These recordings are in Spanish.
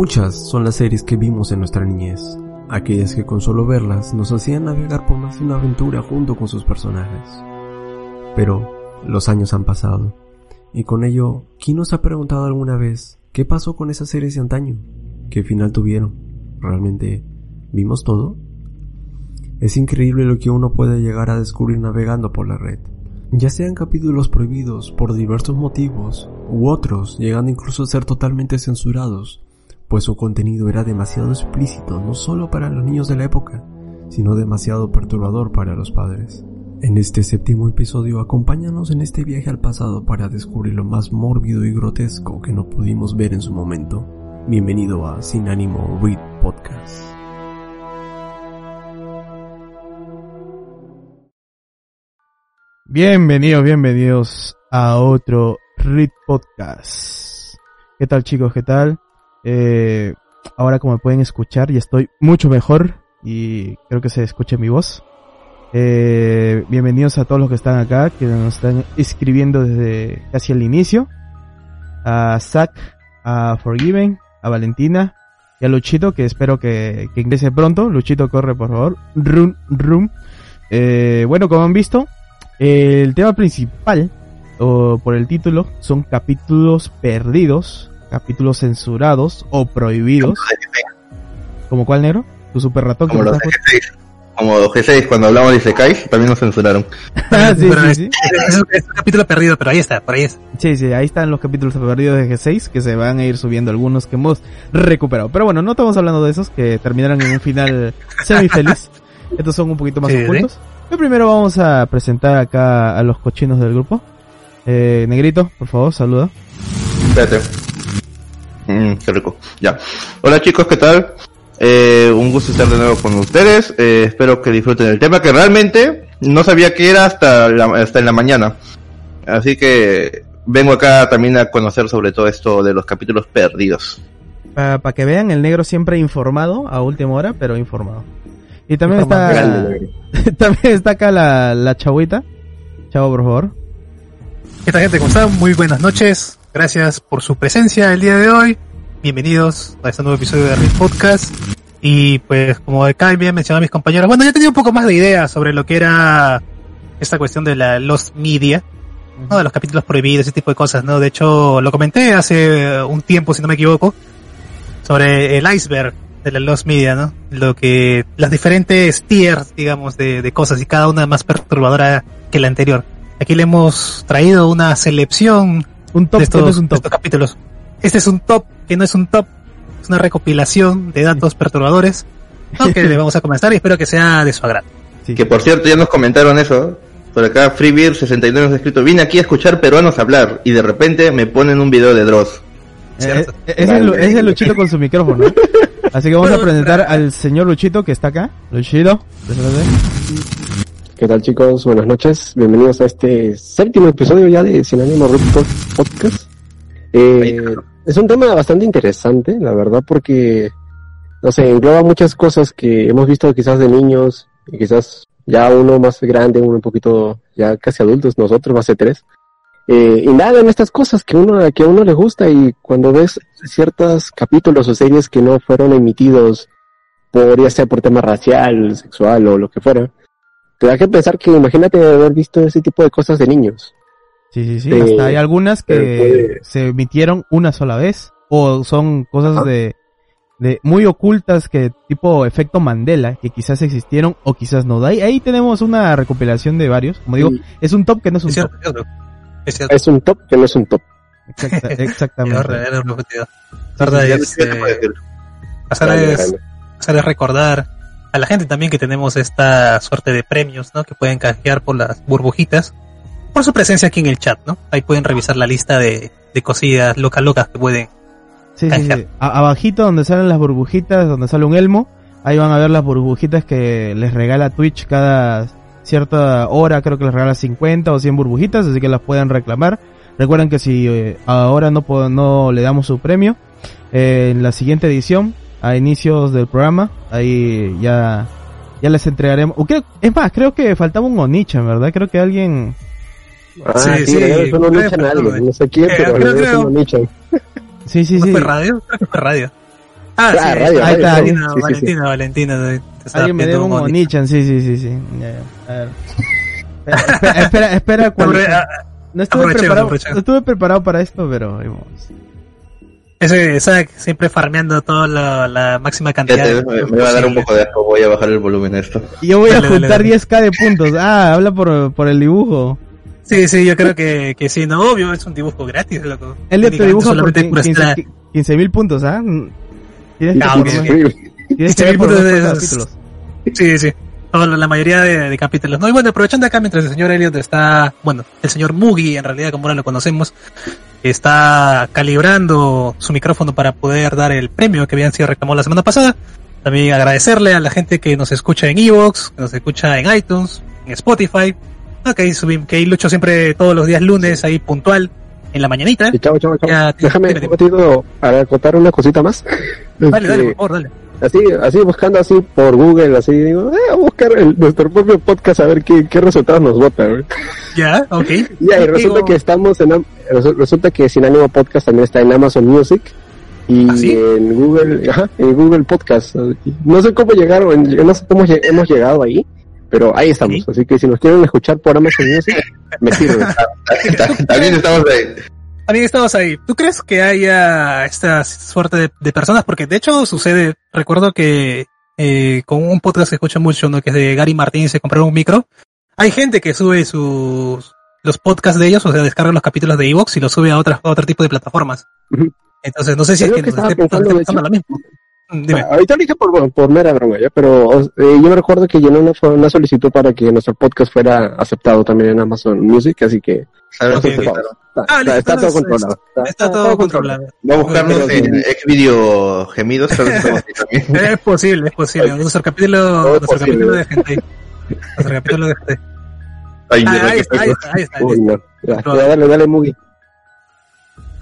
Muchas son las series que vimos en nuestra niñez, aquellas que con solo verlas nos hacían navegar por más de una aventura junto con sus personajes. Pero los años han pasado, y con ello, ¿quién nos ha preguntado alguna vez qué pasó con esas series de antaño? ¿Qué final tuvieron? ¿Realmente vimos todo? Es increíble lo que uno puede llegar a descubrir navegando por la red. Ya sean capítulos prohibidos por diversos motivos, u otros llegando incluso a ser totalmente censurados, pues su contenido era demasiado explícito no solo para los niños de la época, sino demasiado perturbador para los padres. En este séptimo episodio acompáñanos en este viaje al pasado para descubrir lo más mórbido y grotesco que no pudimos ver en su momento. Bienvenido a Sin Ánimo Read Podcast. Bienvenidos, bienvenidos a otro Read Podcast. ¿Qué tal chicos? ¿Qué tal? Eh, ahora como pueden escuchar, y estoy mucho mejor y creo que se escuche mi voz. Eh, bienvenidos a todos los que están acá, que nos están escribiendo desde casi el inicio. A Zack, a Forgiven, a Valentina y a Luchito, que espero que, que ingrese pronto. Luchito, corre por favor. Room, room. Eh, bueno, como han visto, el tema principal, o por el título, son capítulos perdidos, capítulos censurados o prohibidos. ¿Como cuál, negro? Tu super ratón. Como que los me de estás- G6. Como los G6, cuando hablamos de Isekai, también nos censuraron. Ah, sí, Pero sí, es, sí. es un- es un capítulo perdido, pero ahí está, por ahí es. Sí, sí, ahí están los capítulos perdidos de G6 que se van a ir subiendo algunos que hemos recuperado. Pero bueno, no estamos hablando de esos que terminaron en un final semi feliz. Estos son un poquito más Sí, ocultos. Pero primero vamos a presentar acá a los cochinos del grupo. Eh, Negrito, por favor, saluda. Espérate. Mm, qué rico. Ya. Hola chicos, ¿qué tal? Eh, un gusto estar de nuevo con ustedes. Eh, espero que disfruten el tema que realmente no sabía que era hasta la, hasta en la mañana. Así que vengo acá también a conocer sobre todo esto de los capítulos perdidos. Para que vean, el negro siempre informado, a última hora, pero informado. Y también está, Grande, también está acá la, la chavita. Chavo, por favor. ¿Qué tal gente? ¿Cómo están? Muy buenas noches. Gracias por su presencia el día de hoy. Bienvenidos a este nuevo episodio de Read Podcast. Y pues como acá bien mencionado mis compañeros, bueno, ya tenía un poco más de idea sobre lo que era esta cuestión de la Lost Media, ¿no? de los capítulos prohibidos, ese tipo de cosas, ¿no? De hecho, lo comenté hace un tiempo, si no me equivoco, sobre el iceberg de la Lost Media, ¿no? Lo que, las diferentes tiers, digamos, de, de cosas y cada una más perturbadora que la anterior. Aquí le hemos traído una selección Un top, de estos, que no es un de top. estos capítulos. Este es un top, que no es un top, es una recopilación de datos perturbadores, ¿no? que le vamos a comenzar y espero que sea de su agrado. Sí. Que por cierto ya nos comentaron eso. Por acá FreeBeer69 nos ha escrito, vine aquí a escuchar peruanos hablar y de repente me ponen un video de Dross. Eh, eh, es, el, es el Luchito con su micrófono. Así que vamos a presentar al señor Luchito que está acá. Luchito. ¿Qué tal chicos? Buenas noches. Bienvenidos a este séptimo episodio ya de Sin Ánimo Pod- Podcast. Eh, es un tema bastante interesante, la verdad, porque, no sé, engloba muchas cosas que hemos visto quizás de niños y quizás ya uno más grande, uno un poquito ya casi adultos, nosotros, base tres. Eh, indagan estas cosas que uno, que a uno le gusta y cuando ves ciertos capítulos o series que no fueron emitidos por, ya sea por tema racial, sexual o lo que fuera, te da que pensar que imagínate haber visto ese tipo de cosas de niños. Sí, sí, sí. Eh, Hasta hay algunas que eh, se emitieron una sola vez. O son cosas de de muy ocultas que tipo efecto Mandela, que quizás existieron o quizás no. Ahí, ahí tenemos una recopilación de varios. Como digo, Sí. es un top que no es un Es top. cierto, es cierto. Es cierto. Es un top que no es un top. Exacta- Es exactamente. verdad, es eh, recordar a la gente también que tenemos esta suerte de premios, ¿no? Que pueden canjear por las burbujitas. Por su presencia aquí en el chat, ¿no? Ahí pueden revisar la lista de, de cosillas locas locas que pueden. Sí, sí, sí. A- abajito donde salen las burbujitas, donde sale un elmo, ahí van a ver las burbujitas que les regala Twitch cada cierta hora, creo que les regala 50 o 100 burbujitas, así que las pueden reclamar. Recuerden que si eh, ahora no, no le damos su premio, eh, en la siguiente edición, a inicios del programa, ahí ya, ya les entregaremos. o creo- es más, creo que faltaba un Onichan, ¿verdad? Creo que alguien... Ah, Sí, sí, sí, debes un Onichan a faltar, alguien, ¿no? sé quién, Eh, pero creo- creo- un Onichan. Sí, sí, ¿No sí. fue radio? Creo que fue radio. Ah, Ah, sí, radio, Ahí está, Valentina, sí, sí, sí. Valentina, Valentina, estaba Alguien me debe un Oni. Onichan, sí, sí, sí, sí. A ver. Espera, espera, espera, cuando- No estuve preparado, no estuve preparado para esto, pero. Ese, esa siempre farmeando toda la, la máxima Ya cantidad. te- de me, me va a dar un poco de asco, voy a bajar el volumen a esto. Yo voy a Dale, dale, juntar dale. 10k de puntos. Ah, habla por, por el dibujo. Sí, sí, yo creo que, que sí, no, obvio, es un dibujo gratis, loco. Él te dibuja por solamente pura escala. 15 mil puntos, ¿ah? Tienes que, que 15.000 ver por lo puntos de- capítulos. Sí, sí. La, mayoría de, de capítulos. No, y bueno, aprovechando acá mientras el señor Elliot está, bueno, el señor Mugi, en realidad, como ahora lo conocemos, está calibrando su micrófono para poder dar el premio que habían sido reclamado la semana pasada. También agradecerle a la gente que nos escucha en Evox, que nos escucha en iTunes, en Spotify. Ok, subim, que ahí lucho siempre todos los días lunes, ahí puntual, en la mañanita. Y chao, chao, chao. Ya, Déjame un ratito para acotar una cosita más. Dale, dale, Este, por favor, dale. Así, así buscando así por Google, así digo, eh, a buscar el- nuestro propio podcast a ver qué, qué resultados nos vota. güey. Ya, ok. Ya, y resulta que estamos en, resulta que Sin Ánimo Podcast también está en Amazon Music y ¿Ah, sí? en Google, ajá, en Google Podcast. No sé cómo llegaron, no sé cómo hemos llegado ahí, pero ahí estamos. Así que si nos quieren escuchar por Amazon Music, me sirve. También estamos ahí. También estamos ahí. ¿Tú crees que haya esta suerte de, de personas? Porque de hecho sucede, recuerdo que eh, con un podcast que escucho mucho, ¿no? que es de Gary Martín, se compraron un micro. Hay gente que sube sus los podcasts de ellos, o sea, descarga los capítulos de Evox y los sube a, otras, a otro tipo de plataformas. Entonces, no sé si Es que que nos esté, pensando, lo mismo. Dime. Ah, Ahorita lo dije por, por mera broma, ¿ya? pero eh, yo me recuerdo que llené una, una solicitud para que nuestro podcast fuera aceptado también en Amazon Music, así que está, Ah, está- todo controlado. Está todo controlado. Va a buscarnos en Xvideo gemidos. Es posible, es posible. Nuestro capítulo, nuestro capítulo de gente. Nuestro capítulo de gente. Ah, ahí está, ahí está, ahí está. Uy, listo. no. Ya, Controlado. ya, dale, dale, Mugi.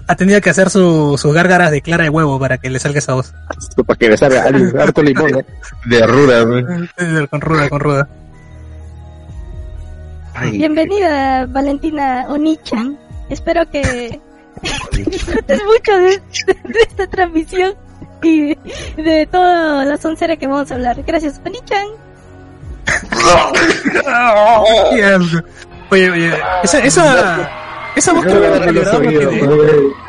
Ha tenido que hacer su, sus gárgaras de clara de huevo para que le salga esa voz. Para que me salga harto limón, ¿eh? De ruda, güey. Con ruda, con ruda. Ay, Bienvenida, Valentina Onichan. Espero que disfrutes mucho de, de esta transmisión y de toda la soncera que vamos a hablar. Gracias, Onichan. Oye, oye, esa, esa, esa voz que No, me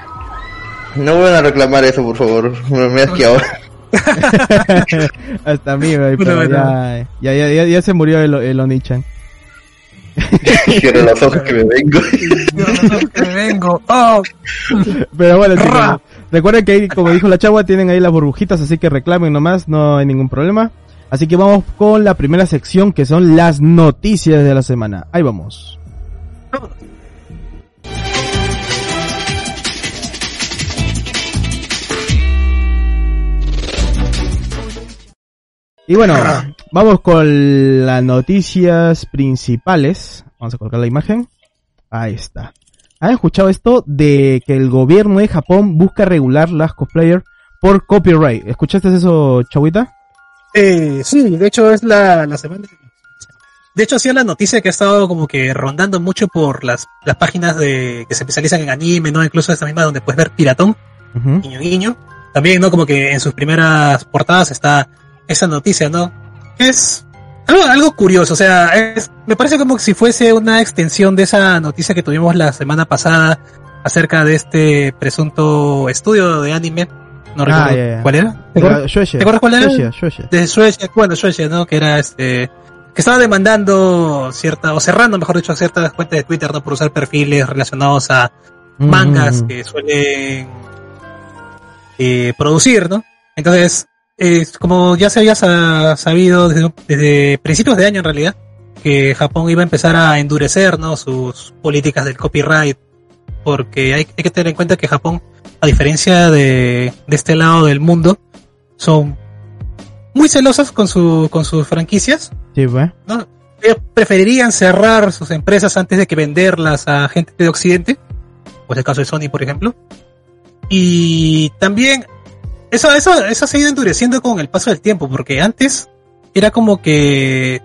no, ha no, calibrado no no, tiene. no, no. No van a reclamar eso, por favor. Me, has quedado. Hasta mí, güey, Bueno, pero bueno. ya, ya, ya, ya, ya se murió el, el Onichan. Cierro los ojos que me vengo. Que me vengo. Oh, Pero bueno, chicos, recuerden que ahí, como dijo la chagua, tienen ahí las burbujitas, así que reclamen nomás, no hay ningún problema. Así que vamos con la primera sección que son las noticias de la semana. Ahí vamos. Y bueno, vamos con las noticias principales. Vamos a colocar la imagen. Ahí está. ¿Han escuchado esto de que el gobierno de Japón busca regular las cosplayers por copyright? ¿Escuchaste eso, Chawita? Eh, sí, de hecho es la, la semana. De hecho, ha sido la noticia que ha estado como que rondando mucho por las, las páginas de que se especializan en anime, ¿no? Incluso esta misma donde puedes ver Piratón, guiño guiño. También, ¿no? Como que en sus primeras portadas está esa noticia, ¿no? Es algo, algo curioso, o sea, es, me parece como si fuese una extensión de esa noticia que tuvimos la semana pasada acerca de este presunto estudio de anime no Ah, recuerdo ya. cuál era. ¿Te acuerdas? ¿Te acuerdas cuál era? Suecia, Suecia. De Suecia, bueno, Suecia, ¿no? Que era este, que estaba demandando cierta, o cerrando, mejor dicho, ciertas cuentas de Twitter, ¿no? Por usar perfiles relacionados a mangas Mm. que suelen eh, producir, ¿no? Entonces, eh, como ya se había sa- sabido desde, desde principios de año en realidad, que Japón iba a empezar a endurecer, ¿no? Sus políticas del copyright, porque hay, hay que tener en cuenta que Japón, a diferencia de, de este lado del mundo, son muy celosos con su, con sus franquicias, Sí, pues. ¿no? Ellos preferirían cerrar sus empresas antes de que venderlas a gente de Occidente, pues el caso de Sony, por ejemplo. Y también, eso, eso, eso se ha ido endureciendo con el paso del tiempo, porque antes era como que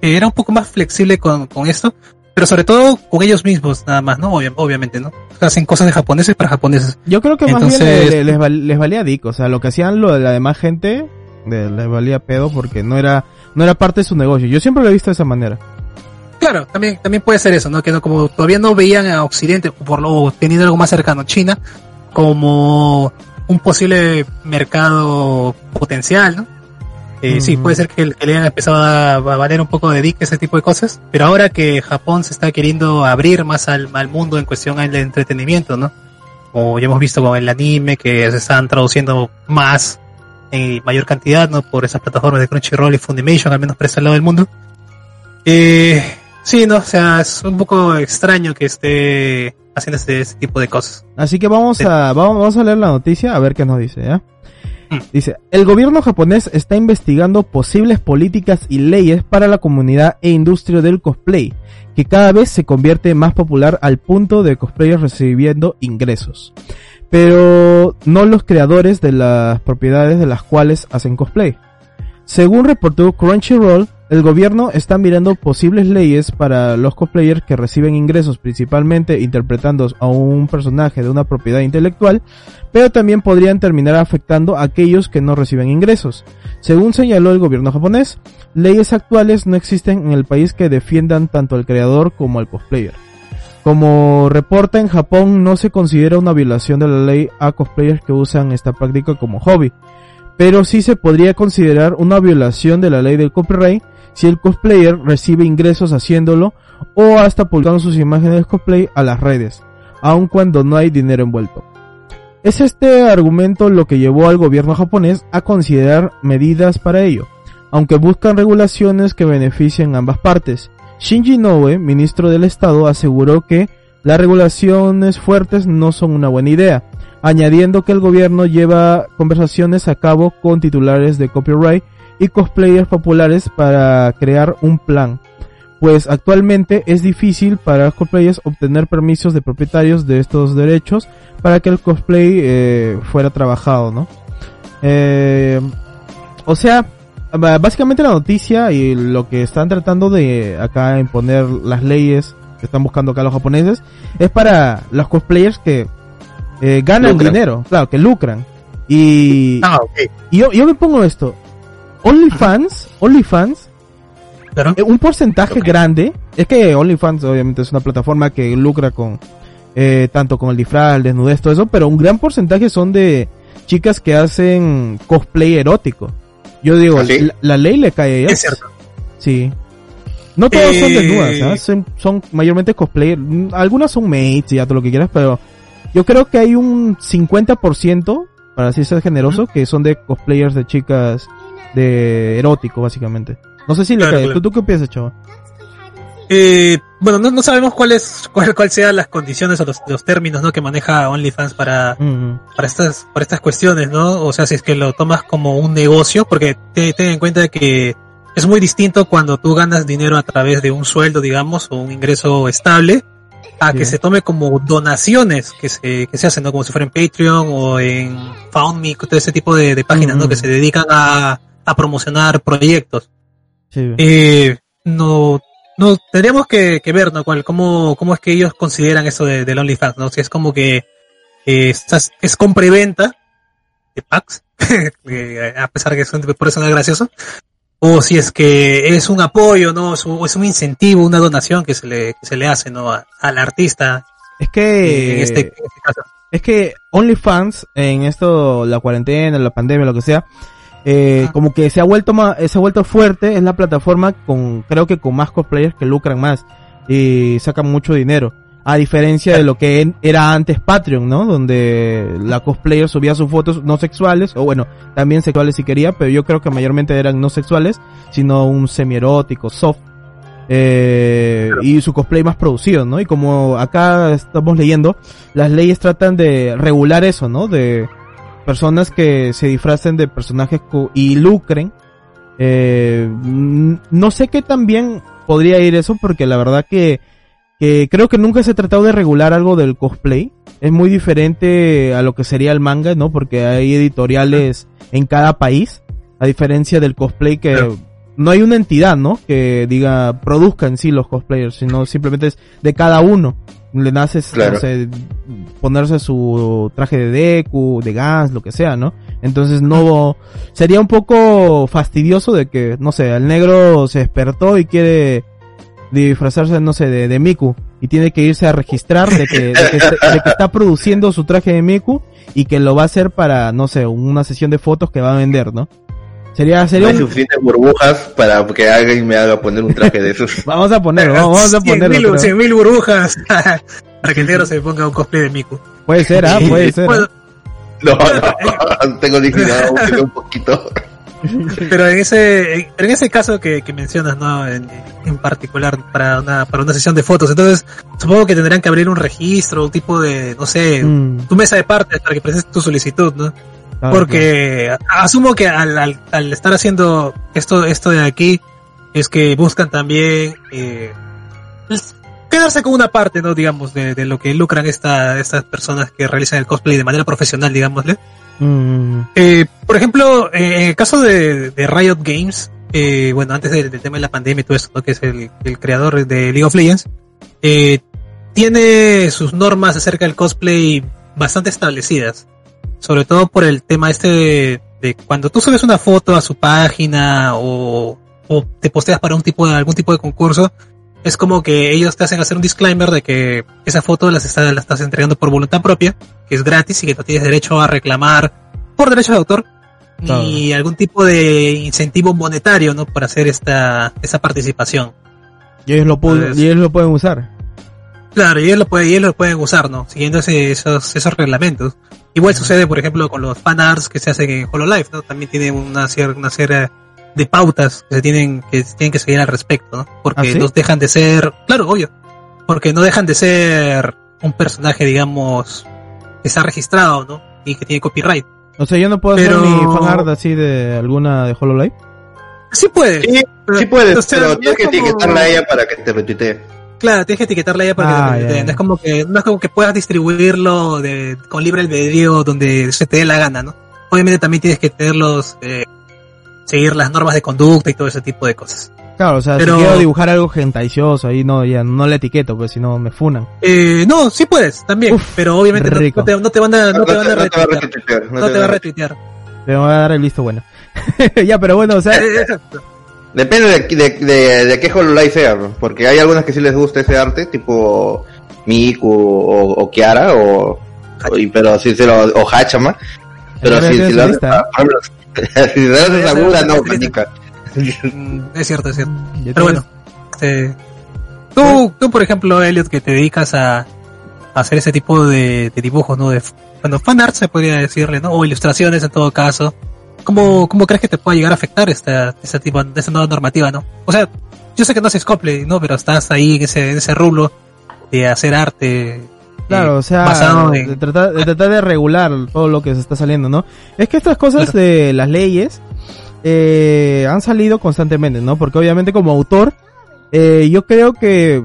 que era un poco más flexible con, con esto, pero sobre todo con ellos mismos, nada más, ¿no? Obvia- obviamente, ¿no? Hacen cosas de japoneses para japoneses. Yo creo que más bien les, val- les valía dico, o sea, lo que hacían lo de la demás gente les valía pedo porque no era no era parte de su negocio. Yo siempre lo he visto de esa manera. Claro, también, también puede ser eso, ¿no? Que no, como todavía no veían a Occidente, por lo teniendo algo más cercano, China, como un posible mercado potencial, ¿no? Eh, Sí, Ujú. puede ser que, que le hayan empezado a, a valer un poco de dick ese tipo de cosas, pero ahora que Japón se está queriendo abrir más al, al mundo en cuestión del entretenimiento, ¿no? Como ya hemos visto con el anime, que se están traduciendo más en mayor cantidad, ¿no? Por esas plataformas de Crunchyroll y Funimation, al menos por ese lado del mundo. Eh, sí, no, o sea, es un poco extraño que esté haciendo este, este tipo de cosas. Así que vamos Sí. a vamos, vamos a leer la noticia a ver qué nos dice, ¿ya? Mm. Dice, el gobierno japonés está investigando posibles políticas y leyes para la comunidad e industria del cosplay, que cada vez se convierte más popular al punto de cosplayers recibiendo ingresos. Pero no los creadores de las propiedades de las cuales hacen cosplay. Según reportó Crunchyroll, el gobierno está mirando posibles leyes para los cosplayers que reciben ingresos principalmente interpretando a un personaje de una propiedad intelectual, pero también podrían terminar afectando a aquellos que no reciben ingresos. Según señaló el gobierno japonés, leyes actuales no existen en el país que defiendan tanto al creador como al cosplayer. Como reporta en Japón no se considera una violación de la ley a cosplayers que usan esta práctica como hobby, pero sí se podría considerar una violación de la ley del copyright si el cosplayer recibe ingresos haciéndolo o hasta publicando sus imágenes de cosplay a las redes, aun cuando no hay dinero envuelto. Es este argumento lo que llevó al gobierno japonés a considerar medidas para ello, aunque buscan regulaciones que beneficien ambas partes. Shinji Noe, ministro del Estado, aseguró que las regulaciones fuertes no son una buena idea, añadiendo que el gobierno lleva conversaciones a cabo con titulares de copyright y cosplayers populares para crear un plan, pues actualmente es difícil para los cosplayers obtener permisos de propietarios de estos derechos para que el cosplay eh, fuera trabajado, ¿no? Eh, o sea, básicamente la noticia y lo que están tratando de acá imponer las leyes que están buscando acá los japoneses es para los cosplayers que eh, ganan Lucran. dinero, claro, que lucran. Y, Ah, ok. y yo, yo me pongo esto. OnlyFans, OnlyFans, eh, un porcentaje grande, es que OnlyFans obviamente es una plataforma que lucra con, eh, tanto con el disfraz, el desnudez, todo eso, pero un gran porcentaje son de chicas que hacen cosplay erótico. Yo digo, ¿Ah, sí? la, la ley le cae a ellas. Es cierto. Sí. No todas son Eh, desnudas, ¿ah? son, son mayormente cosplay. Algunas son mates y ya todo lo que quieras, pero yo creo que hay un 50%, para así ser generoso, que son de cosplayers de chicas de erótico, básicamente. No sé si le Claro, cae. claro. ¿Tú, ¿Tú qué piensas, chavo? Eh, bueno, no, no sabemos cuáles, cuál, cuál sean las condiciones o los, los términos, ¿no? Que maneja OnlyFans para, para estas, para estas cuestiones, ¿no? O sea, si es que lo tomas como un negocio, porque te- ten en cuenta que es muy distinto cuando tú ganas dinero a través de un sueldo, digamos, o un ingreso estable, a que se tome como donaciones que se, que se hacen, ¿no? Como si fuera en Patreon o en FoundMe, todo ese tipo de, de páginas, ¿no? Que se dedican a, a promocionar proyectos. sí. Eh, no, no, tendríamos que, que ver, ¿no? Cuál, cómo, cómo es que ellos consideran eso de, del OnlyFans, ¿no? Si es como que eh, estás, es compra y venta de packs, a pesar que son, por eso no es gracioso, o si es que es un apoyo, ¿no? Es un, es un incentivo, una donación que se le, que se le hace, ¿no? A- al artista, Es eh, que en, este, en este caso. es que OnlyFans, en esto, la cuarentena, la pandemia, lo que sea, eh, Ah. como que se ha vuelto más, se ha vuelto fuerte, es la plataforma con, creo que con más cosplayers que lucran más y sacan mucho dinero. A diferencia de lo que era antes Patreon, ¿no? Donde la cosplayer subía sus fotos no sexuales, o bueno, también sexuales si quería, pero yo creo que mayormente eran no sexuales, sino un semierótico, soft. Eh, y su cosplay más producido, ¿no? Y como acá estamos leyendo, las leyes tratan de regular eso, ¿no? De personas que se disfracen de personajes y lucren. Eh, no sé qué tan bien podría ir eso, porque la verdad que, que creo que nunca se ha tratado de regular algo del cosplay. Es muy diferente a lo que sería el manga, ¿no? Porque hay editoriales en cada país, a diferencia del cosplay que Claro. no hay una entidad, ¿no? Que diga, produzca en sí los cosplayers, sino simplemente es de cada uno. Le nace, Claro. no sé, ponerse su traje de Deku, de Gans, lo que sea, ¿no? Entonces no, sería un poco fastidioso de que, no sé, el negro se despertó y quiere disfrazarse, no sé, de, de Miku y tiene que irse a registrar de que, de que, de que está produciendo su traje de Miku y que lo va a hacer para, no sé, una sesión de fotos que va a vender, ¿no? Sería, No sería hay un- suficientes burbujas para que alguien me haga poner un traje de esos. Vamos a ponerlo, vamos a 100.000 ponerlo. creo. 100.000 burbujas para que el negro se ponga un cosplay de Miku. Puede ser, ah, puede ser. Bueno, No, no, tengo dignidad un poquito. pero en ese, en, en ese caso que, que mencionas, ¿no? En, en particular para una, para una sesión de fotos, entonces supongo que tendrán que abrir un registro, un tipo de, no sé, Mm, tu mesa de partes para que presentes tu solicitud, ¿no? claro, Porque asumo que al, al, al estar haciendo esto, esto de aquí, es que buscan también eh, pues, quedarse con una parte, ¿no? Digamos, de, de lo que lucran esta, estas personas que realizan el cosplay de manera profesional, digámosle. Mm, Eh, por ejemplo, eh, en el caso de, Riot Games, eh, bueno, antes del, tema de la pandemia y todo esto, ¿no? que es el, creador de League of Legends, eh, tiene sus normas acerca del cosplay bastante establecidas. Sobre todo por el tema este de, de cuando tú subes una foto a su página o, o te posteas para un tipo de, algún tipo de concurso, es como que ellos te hacen hacer un disclaimer de que esa foto las está, la estás entregando por voluntad propia, que es gratis y que no tienes derecho a reclamar por derechos de autor ni algún tipo de incentivo monetario, ¿no? Por hacer esta, esa participación. y ellos lo, pu- Entonces- y ellos lo pueden usar. Claro, y ellos lo, pueden, y ellos lo pueden usar, ¿no? Siguiendo ese- esos, esos reglamentos. Igual sucede, por ejemplo, con los fanarts que se hacen en HoloLive, ¿no? También tienen una, cier- una de pautas que se tienen que, se tienen que seguir al respecto, ¿no? Porque ¿Ah, sí? no dejan de ser, claro, obvio, porque no dejan de ser un personaje, digamos, que está registrado, ¿no? Y que tiene copyright. O sea, yo no puedo Pero- hacer mi fanart así de alguna de HoloLive. Sí puedes. Sí, sí puedes, O sea, pero no tienes que como- etiquetarla a ella para que te retuitee. Claro, tienes que etiquetarla ya para que Ah, te- te- ya. no es como que no es como que puedas distribuirlo de, con libre albedrío donde se te dé la gana, ¿no? Obviamente también tienes que tenerlos eh, seguir las normas de conducta y todo ese tipo de cosas. Claro, o sea, Pero- si quiero dibujar algo gentaicioso ahí no, ya no le etiqueto, pues si no me funan. Eh, no, sí puedes también, Uf, pero obviamente no, te, no te van a no te van a no te va a retuitear, no te va a retuitear. Te voy a dar el visto bueno. ya, pero bueno, o sea, Eh, exacto. Depende de, de, de, de qué HoloLive sea, porque hay algunas que sí les gusta ese arte, tipo Miku o, o Kiara, o, pero sí, sí, lo- o Hachama. Pero si, si lo haces lista, a- si lo haces a Gura, no, manica. Mm, es cierto, es cierto. Pero bueno, eh, tú, tú, por ejemplo, Elliot, que te dedicas a, a hacer ese tipo de, de dibujos, ¿no? De, bueno, fan art se podría decirle, ¿no? O ilustraciones en todo caso. ¿Cómo, cómo crees que te puede llegar a afectar esta, esta tipo, esta nueva normativa, no? O sea, yo sé que no haces cosplay, ¿no? Pero estás ahí en ese, en ese rublo de hacer arte. Eh, Claro, o sea, de, en, tratar, de tratar de regular todo lo que se está saliendo, ¿no? Es que estas cosas de las leyes eh, han salido constantemente, ¿no? Porque obviamente como autor, eh, yo creo que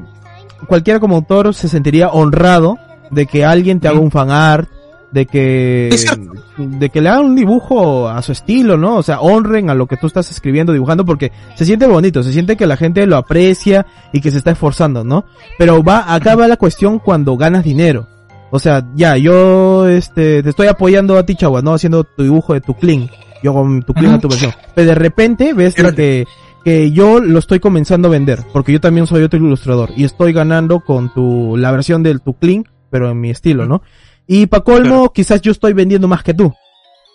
cualquiera como autor se sentiría honrado de que alguien te haga un fan art, de que, de que le hagan un dibujo a su estilo, ¿no? O sea, honren a lo que tú estás escribiendo, dibujando, porque se siente bonito, se siente que la gente lo aprecia y que se está esforzando, ¿no? Pero va, acá va la cuestión cuando ganas dinero. O sea, ya, yo, este, te estoy apoyando a ti, chagua, ¿no? Haciendo tu dibujo de tu clean. Yo con tu clean a tu versión. Pero de repente ves que, que yo lo estoy comenzando a vender. Porque yo también soy otro ilustrador. Y estoy ganando con tu, la versión del tu clean, pero en mi estilo, ¿no? Y para colmo, quizás yo estoy vendiendo más que tú.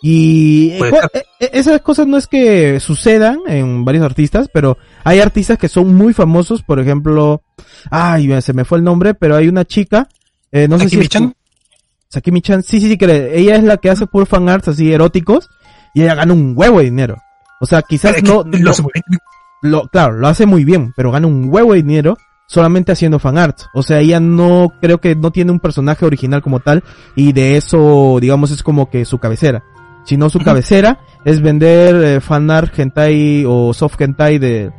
Y eh, ser. eh, eh, esas cosas no es que sucedan en varios artistas, pero hay artistas que son muy famosos, por ejemplo, ay, se me fue el nombre, pero hay una chica, eh, no sé si es- Sakimi-chan. Sakimi-chan, sí, sí, sí, que ella es la que hace puro fan arts así eróticos y ella gana un huevo de dinero. O sea, quizás no, no- lo, claro, lo hace muy bien, pero gana un huevo de dinero solamente haciendo fan arts. O sea, ella no, creo que no tiene un personaje original como tal y de eso, digamos, es como que su cabecera. Sino su cabecera es vender eh, fan art hentai o soft hentai de,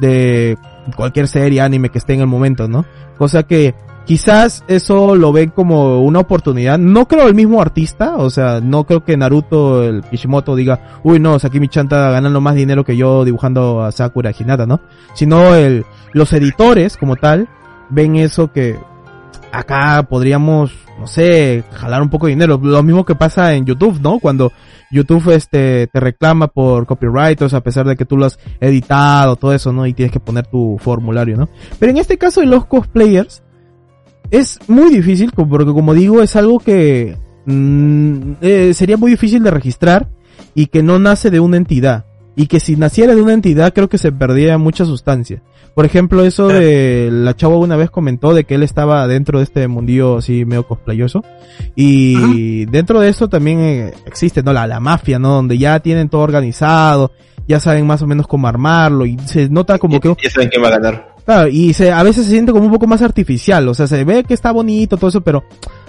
de cualquier serie, anime que esté en el momento, ¿no? Cosa que quizás eso lo ven como una oportunidad. No creo el mismo artista, o sea, no creo que Naruto, el Kishimoto diga, uy no, Sakimi-chan está ganando más dinero que yo dibujando a Sakura Hinata, ¿no? Sino el, los editores como tal ven eso que acá podríamos, no sé, jalar un poco de dinero. Lo mismo que pasa en YouTube, ¿no? Cuando YouTube este te reclama por copyright, o sea, a pesar de que tú lo has editado, todo eso, ¿no? Y tienes que poner tu formulario, ¿no? Pero en este caso de los cosplayers, es muy difícil, porque como digo, es algo que mm, eh, sería muy difícil de registrar y que no nace de una entidad. Y que si naciera de una entidad, creo que se perdería mucha sustancia. Por ejemplo, eso de la chava una vez comentó de que él estaba dentro de este mundillo así medio cosplayoso. Y dentro de eso también eh, existe, ¿no? La, la mafia, ¿no? Donde ya tienen todo organizado, ya saben más o menos cómo armarlo y se nota como que Ya saben quién va a ganar. Claro, y se, a veces se siente como un poco más artificial, o sea, se ve que está bonito todo eso, pero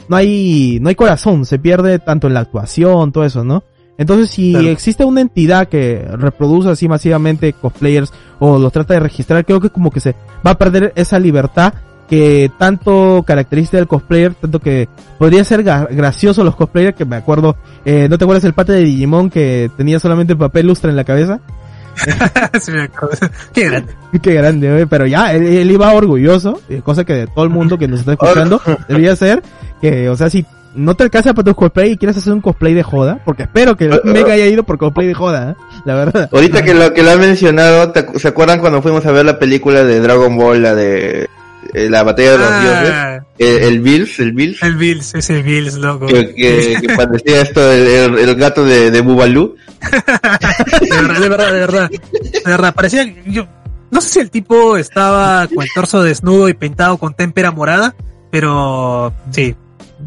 no hay, no hay corazón, se pierde tanto en la actuación, todo eso, ¿no? Entonces, si Claro. existe una entidad que reproduce así masivamente cosplayers o los trata de registrar, creo que como que se va a perder esa libertad que tanto caracteriza del cosplayer, tanto que podría ser gracioso los cosplayers, que me acuerdo, eh, ¿no te acuerdas el pate de Digimon que tenía solamente papel lustre en la cabeza? Sí. Qué grande. Qué grande, güey, pero ya, él, él iba orgulloso, eh, cosa que todo el mundo que nos está escuchando debería ser, que, o sea, si no te alcanza para tu cosplay y quieres hacer un cosplay de joda, porque espero que el Mega haya ido por cosplay de joda, ¿eh? la verdad. Ahorita que lo que lo han mencionado, ¿te ¿se acuerdan cuando fuimos a ver la película de Dragon Ball, la de eh, la batalla de los dioses? Ah, El, el Bills, el Bills, el Bills, ese Bills, loco. que, que, que parecía esto el, el- el gato de, de Bubalú. De verdad, de verdad, de verdad. De verdad, parecía, yo, no sé si el tipo estaba con el torso desnudo y pintado con témpera morada, pero sí,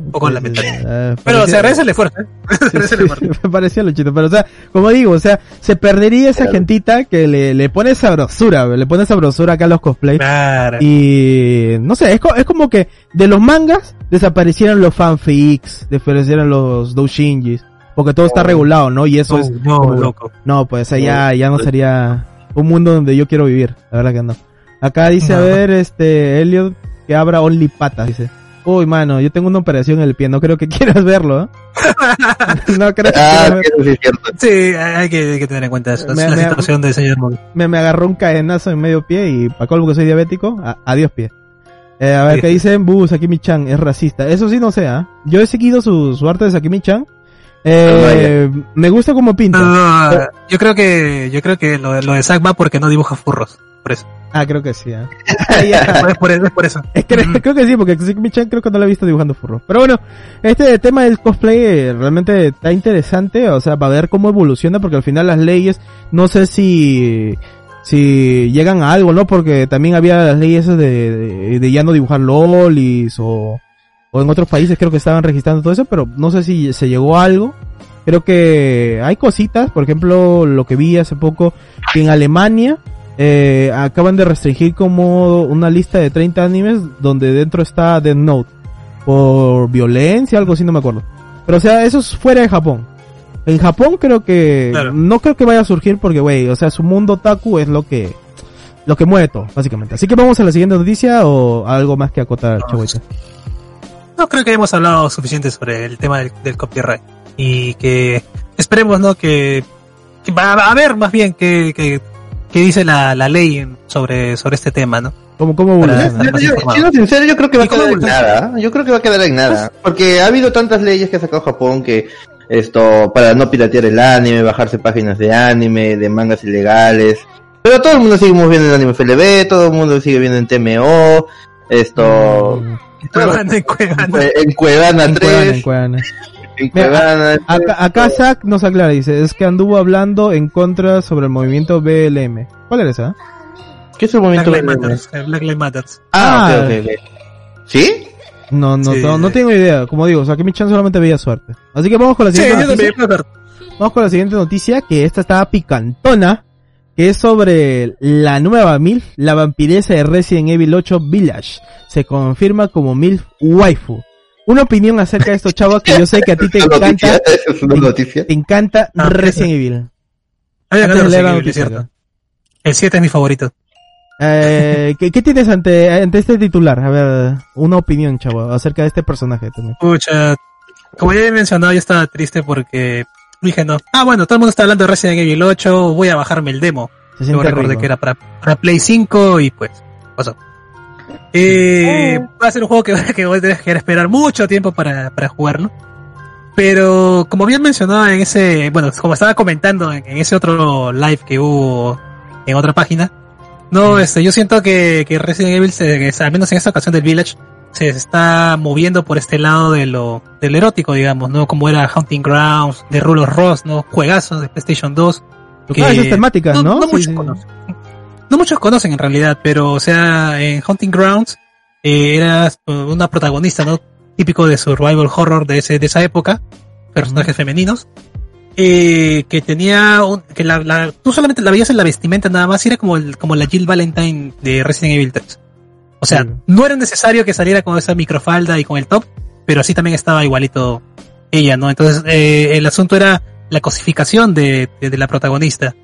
un poco lamentable. Eh, Pero se agradece el esfuerzo, ¿eh? Se Sí, agradece el sí, esfuerzo. me parecía luchito, pero o sea, como digo, o sea, se perdería esa gentita que le, le pone sabrosura, le pone sabrosura acá a los cosplays. Claro. Y no sé, es, co- es como que de los mangas desaparecieron los fanfics, desaparecieron los doujinjis, porque todo está regulado, ¿no? Y eso No, es no, como- loco. no, pues allá ya no sería un mundo donde yo quiero vivir, la verdad que no. Acá dice, a ver, este, Elliot, que abra Only Patas, dice. Uy, mano, yo tengo una operación en el pie, no creo que quieras verlo, ¿eh? no creo que Ah, quieras verlo. sí es hay que, hay que tener en cuenta eso. Es Me- la me- situación del señor Mogul. me, me agarró un cadenazo en medio pie y para colmo que soy diabético, a- adiós pie. Eh, a ver, Sí. que dicen, bu, Sakimi-chan es racista. Eso sí no sé, ¿ah? Yo he seguido su, su arte de Sakimi-chan. Eh, me gusta como pinta. No, no, no, yo creo que, yo creo que lo, de- lo de Zack va porque no dibuja furros. Por eso. Ah, creo que sí, ya. Es por, es por eso. Es que, Ujú. creo que sí, porque Sakimi-chan creo que no lo he visto dibujando furro. Pero bueno, este tema del cosplay eh, realmente está interesante, o sea, para ver cómo evoluciona, porque al final las leyes, no sé si, si llegan a algo, ¿no? Porque también había las leyes de, de ya no dibujar lolis o, o en otros países creo que estaban registrando todo eso, pero no sé si se llegó a algo. Creo que hay cositas, por ejemplo, lo que vi hace poco, que en Alemania eh, acaban de restringir como una lista de 30 animes donde dentro está Death Note por violencia, algo así, no me acuerdo. Pero o sea, eso es fuera de Japón. En Japón creo que Claro. no creo que vaya a surgir porque, güey, o sea, su mundo otaku es lo que lo que mueve todo, básicamente. Así que vamos a la siguiente noticia o algo más que acotar, Chabuita. No creo que hemos hablado suficiente sobre el tema del, del copyright. Y que esperemos, ¿no? Que, que va a haber más bien que, que, que dice la, la ley en- sobre, sobre este tema, ¿no? ¿Cómo, cómo Para-? Yo, yo- siendo sincero, yo creo que va a ¿Y cómo quedar en nada. Yo creo que va a quedar en nada. Porque ha habido tantas leyes que ha sacado Japón que esto, para no piratear el anime, bajarse páginas de anime, de mangas ilegales. Pero todo el mundo sigue viendo en anime FLB, todo el mundo sigue viendo en TMO, esto, En Cuevana, en Cuevana. En Cuevana En 3. Cuevana, en Cuevana. Mira, Cuevana. Acá, acá Zack nos aclara, dice, es que anduvo hablando en contra sobre el movimiento BLM. ¿Cuál era esa? ¿Qué es el Black momento? Lives Matters. eh, Black Lives Matters. Ah, Ah. ok, ok, ok. ¿Sí? No, no, Sí. no, no tengo idea. Como digo, o sea, que mi chan solamente veía suerte. Así que vamos con la Sí, siguiente yo noticia. también. Vamos con la siguiente noticia, que esta está picantona, que es sobre la nueva MILF, la vampiresa de Resident Evil 8 Village. Se confirma como MILF Waifu. Una opinión acerca de esto, chavo, que yo sé que a ti te Es encanta, Es una noticia. te encanta Ah, Resident Evil. A mí me Antes encanta de leer la Resident Evil, es noticia, cierto. El 7 es mi favorito. Eh, ¿qué, qué tienes ante, ante este titular? A ver, una opinión, chavo, acerca de este personaje también. Pucha, como ya he mencionado, yo estaba triste porque dije no. Ah, bueno, todo el mundo está hablando de Resident Evil 8, voy a bajarme el demo. Se Luego siente recordé rico. que era para, para Play 5 y pues pasó. Eh, va a ser un juego que, que voy a tener que esperar mucho tiempo para, para jugarlo. Pero como bien mencionado en ese, bueno, como estaba comentando en, en ese otro live que hubo en otra página, no, este, yo siento que, que Resident Evil, se, al menos en esta ocasión del Village, se está moviendo por este lado de lo, del erótico, digamos, ¿no? Como era Hunting Grounds, de Rulos Ross, ¿no? Juegazos de PlayStation 2. que- Ah, esas temáticas, ¿no? No, Sí, muchos sí. No muchos conocen en realidad, pero, o sea, en Hunting Grounds, eh, eras eh, una protagonista, ¿no? Típico de survival horror de ese, de esa época, personajes femeninos, eh, que tenía, un- que la, la- tú solamente la veías en la vestimenta nada más, y era como el, como la Jill Valentine de Resident Evil 3. O sea, Sí. no era necesario que saliera con esa microfalda y con el top, pero así también estaba igualito ella, ¿no? Entonces, eh, el asunto era la cosificación de, de, de la protagonista.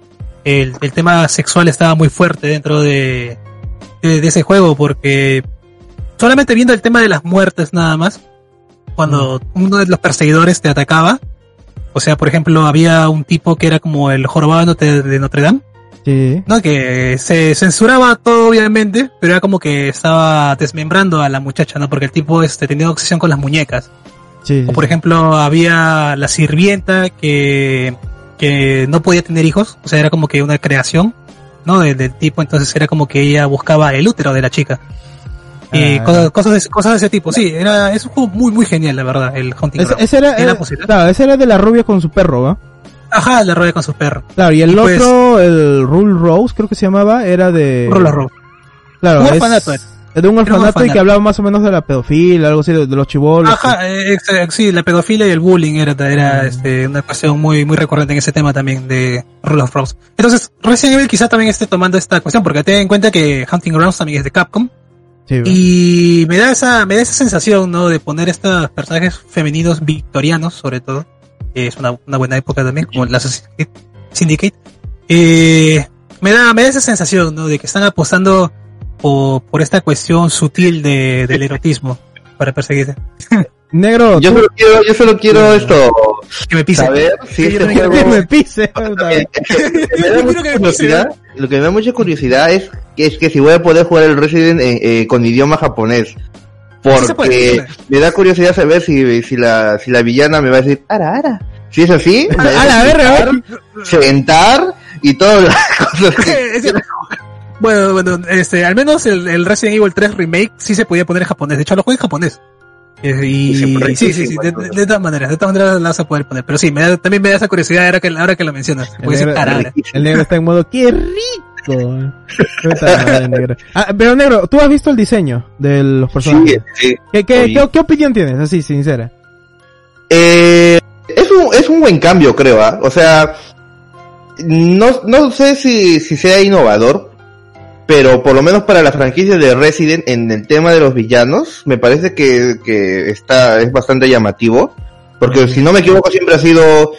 El, el tema sexual estaba muy fuerte dentro de, de, de ese juego, porque solamente viendo el tema de las muertes nada más, cuando uno de los perseguidores te atacaba, o sea, por ejemplo, había un tipo que era como el jorobado de Notre- Dame, Sí. ¿no? Que se censuraba todo, obviamente, pero era como que estaba desmembrando a la muchacha, ¿no? Porque el tipo este, tenía obsesión con las muñecas. Sí, O por ejemplo, había la sirvienta que, que no podía tener hijos, o sea, era como que una creación, ¿no? De- del tipo, entonces era como que ella buscaba el útero de la chica. Y Ah. cosas, cosas, de, cosas de ese tipo, sí, era, es un juego muy, muy genial, la verdad, el Hunting Ese, Ground. ese era, claro, ese era de la rubia con su perro, ¿va? Ajá, la rueda con su perro. Claro, y el Y pues- otro, el Rule Rose, creo que se llamaba, era de... A roll. Claro, es- de un orfanato y que hablaba más o menos de la pedofilia, algo así, de, de los chivolos. Ajá, eh, eh, sí, la pedofilia y el bullying era, era Mm. este, una cuestión muy, muy recurrente en ese tema también de Rule of Rose. Entonces, Resident Evil quizá también esté tomando esta cuestión, porque ten en cuenta que Hunting Grounds también es de Capcom, Sí, y me da esa, me da esa sensación, ¿no? De poner estos personajes femeninos victorianos, sobre todo. que es una, una buena época también, como la Syndicate. Eh, me da, me da esa sensación, ¿no? De que están apostando por, por esta cuestión sutil de, del erotismo para perseguirse. Negro, Yo solo quiero, yo solo quiero esto, Que me pise. saber si este que me pise. Me da me curiosidad, lo que me da mucha curiosidad es que, es que si voy a poder jugar el Resident eh, eh, con idioma japonés. Porque me da curiosididad saber si, si la, si la villana me va a decir, ara, ara. Si es así, me A la verga, sentar y todas las cosas que... Bueno, bueno, este, al menos el, el Resident Evil 3 Remake sí se podía poner en japonés. De hecho, lo juego en japonés. Eh, Y, siempre sí, sí, sí, de, de- de todas maneras, de todas maneras la vas a poder poner. Pero sí, me da- también me da esa curiosidad ahora que, ahora que lo mencionas. El Puede ser negro, el negro está en modo, ¡qué rico! Negro. Ah, pero negro, ¿tú has visto el diseño de los Sí, personajes? sí. ¿Qué, qué, qué, qué opinión tienes? Así, sincera. Eh, es un, es un buen cambio, creo, ¿ah? O sea, no, no sé si, si sea innovador, pero por lo menos para la franquicia de Resident en el tema de los villanos, me parece que, que está, es bastante llamativo. Porque si no me equivoco siempre ha sido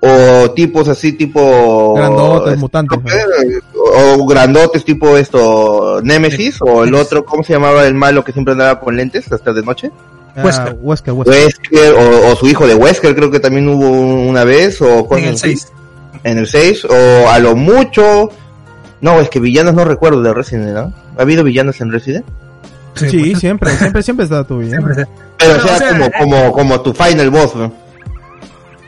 o tipos así tipo Grandotes, mutantes. eh, o grandotes tipo esto Nemesis o el otro cómo se llamaba el malo que siempre andaba con lentes hasta de noche Ah, Wesker. Wesker, Wesker. Wesker o, o su hijo de Wesker creo que también hubo una vez o En el así. 6. en el 6 o a lo mucho no es que villanos no recuerdo de Resident ¿no? ha habido villanos en Resident Sí, siempre, siempre, siempre está tu. Siempre, sí. pero Bueno, o sea, o sea, como eh, como como tu final boss ¿no?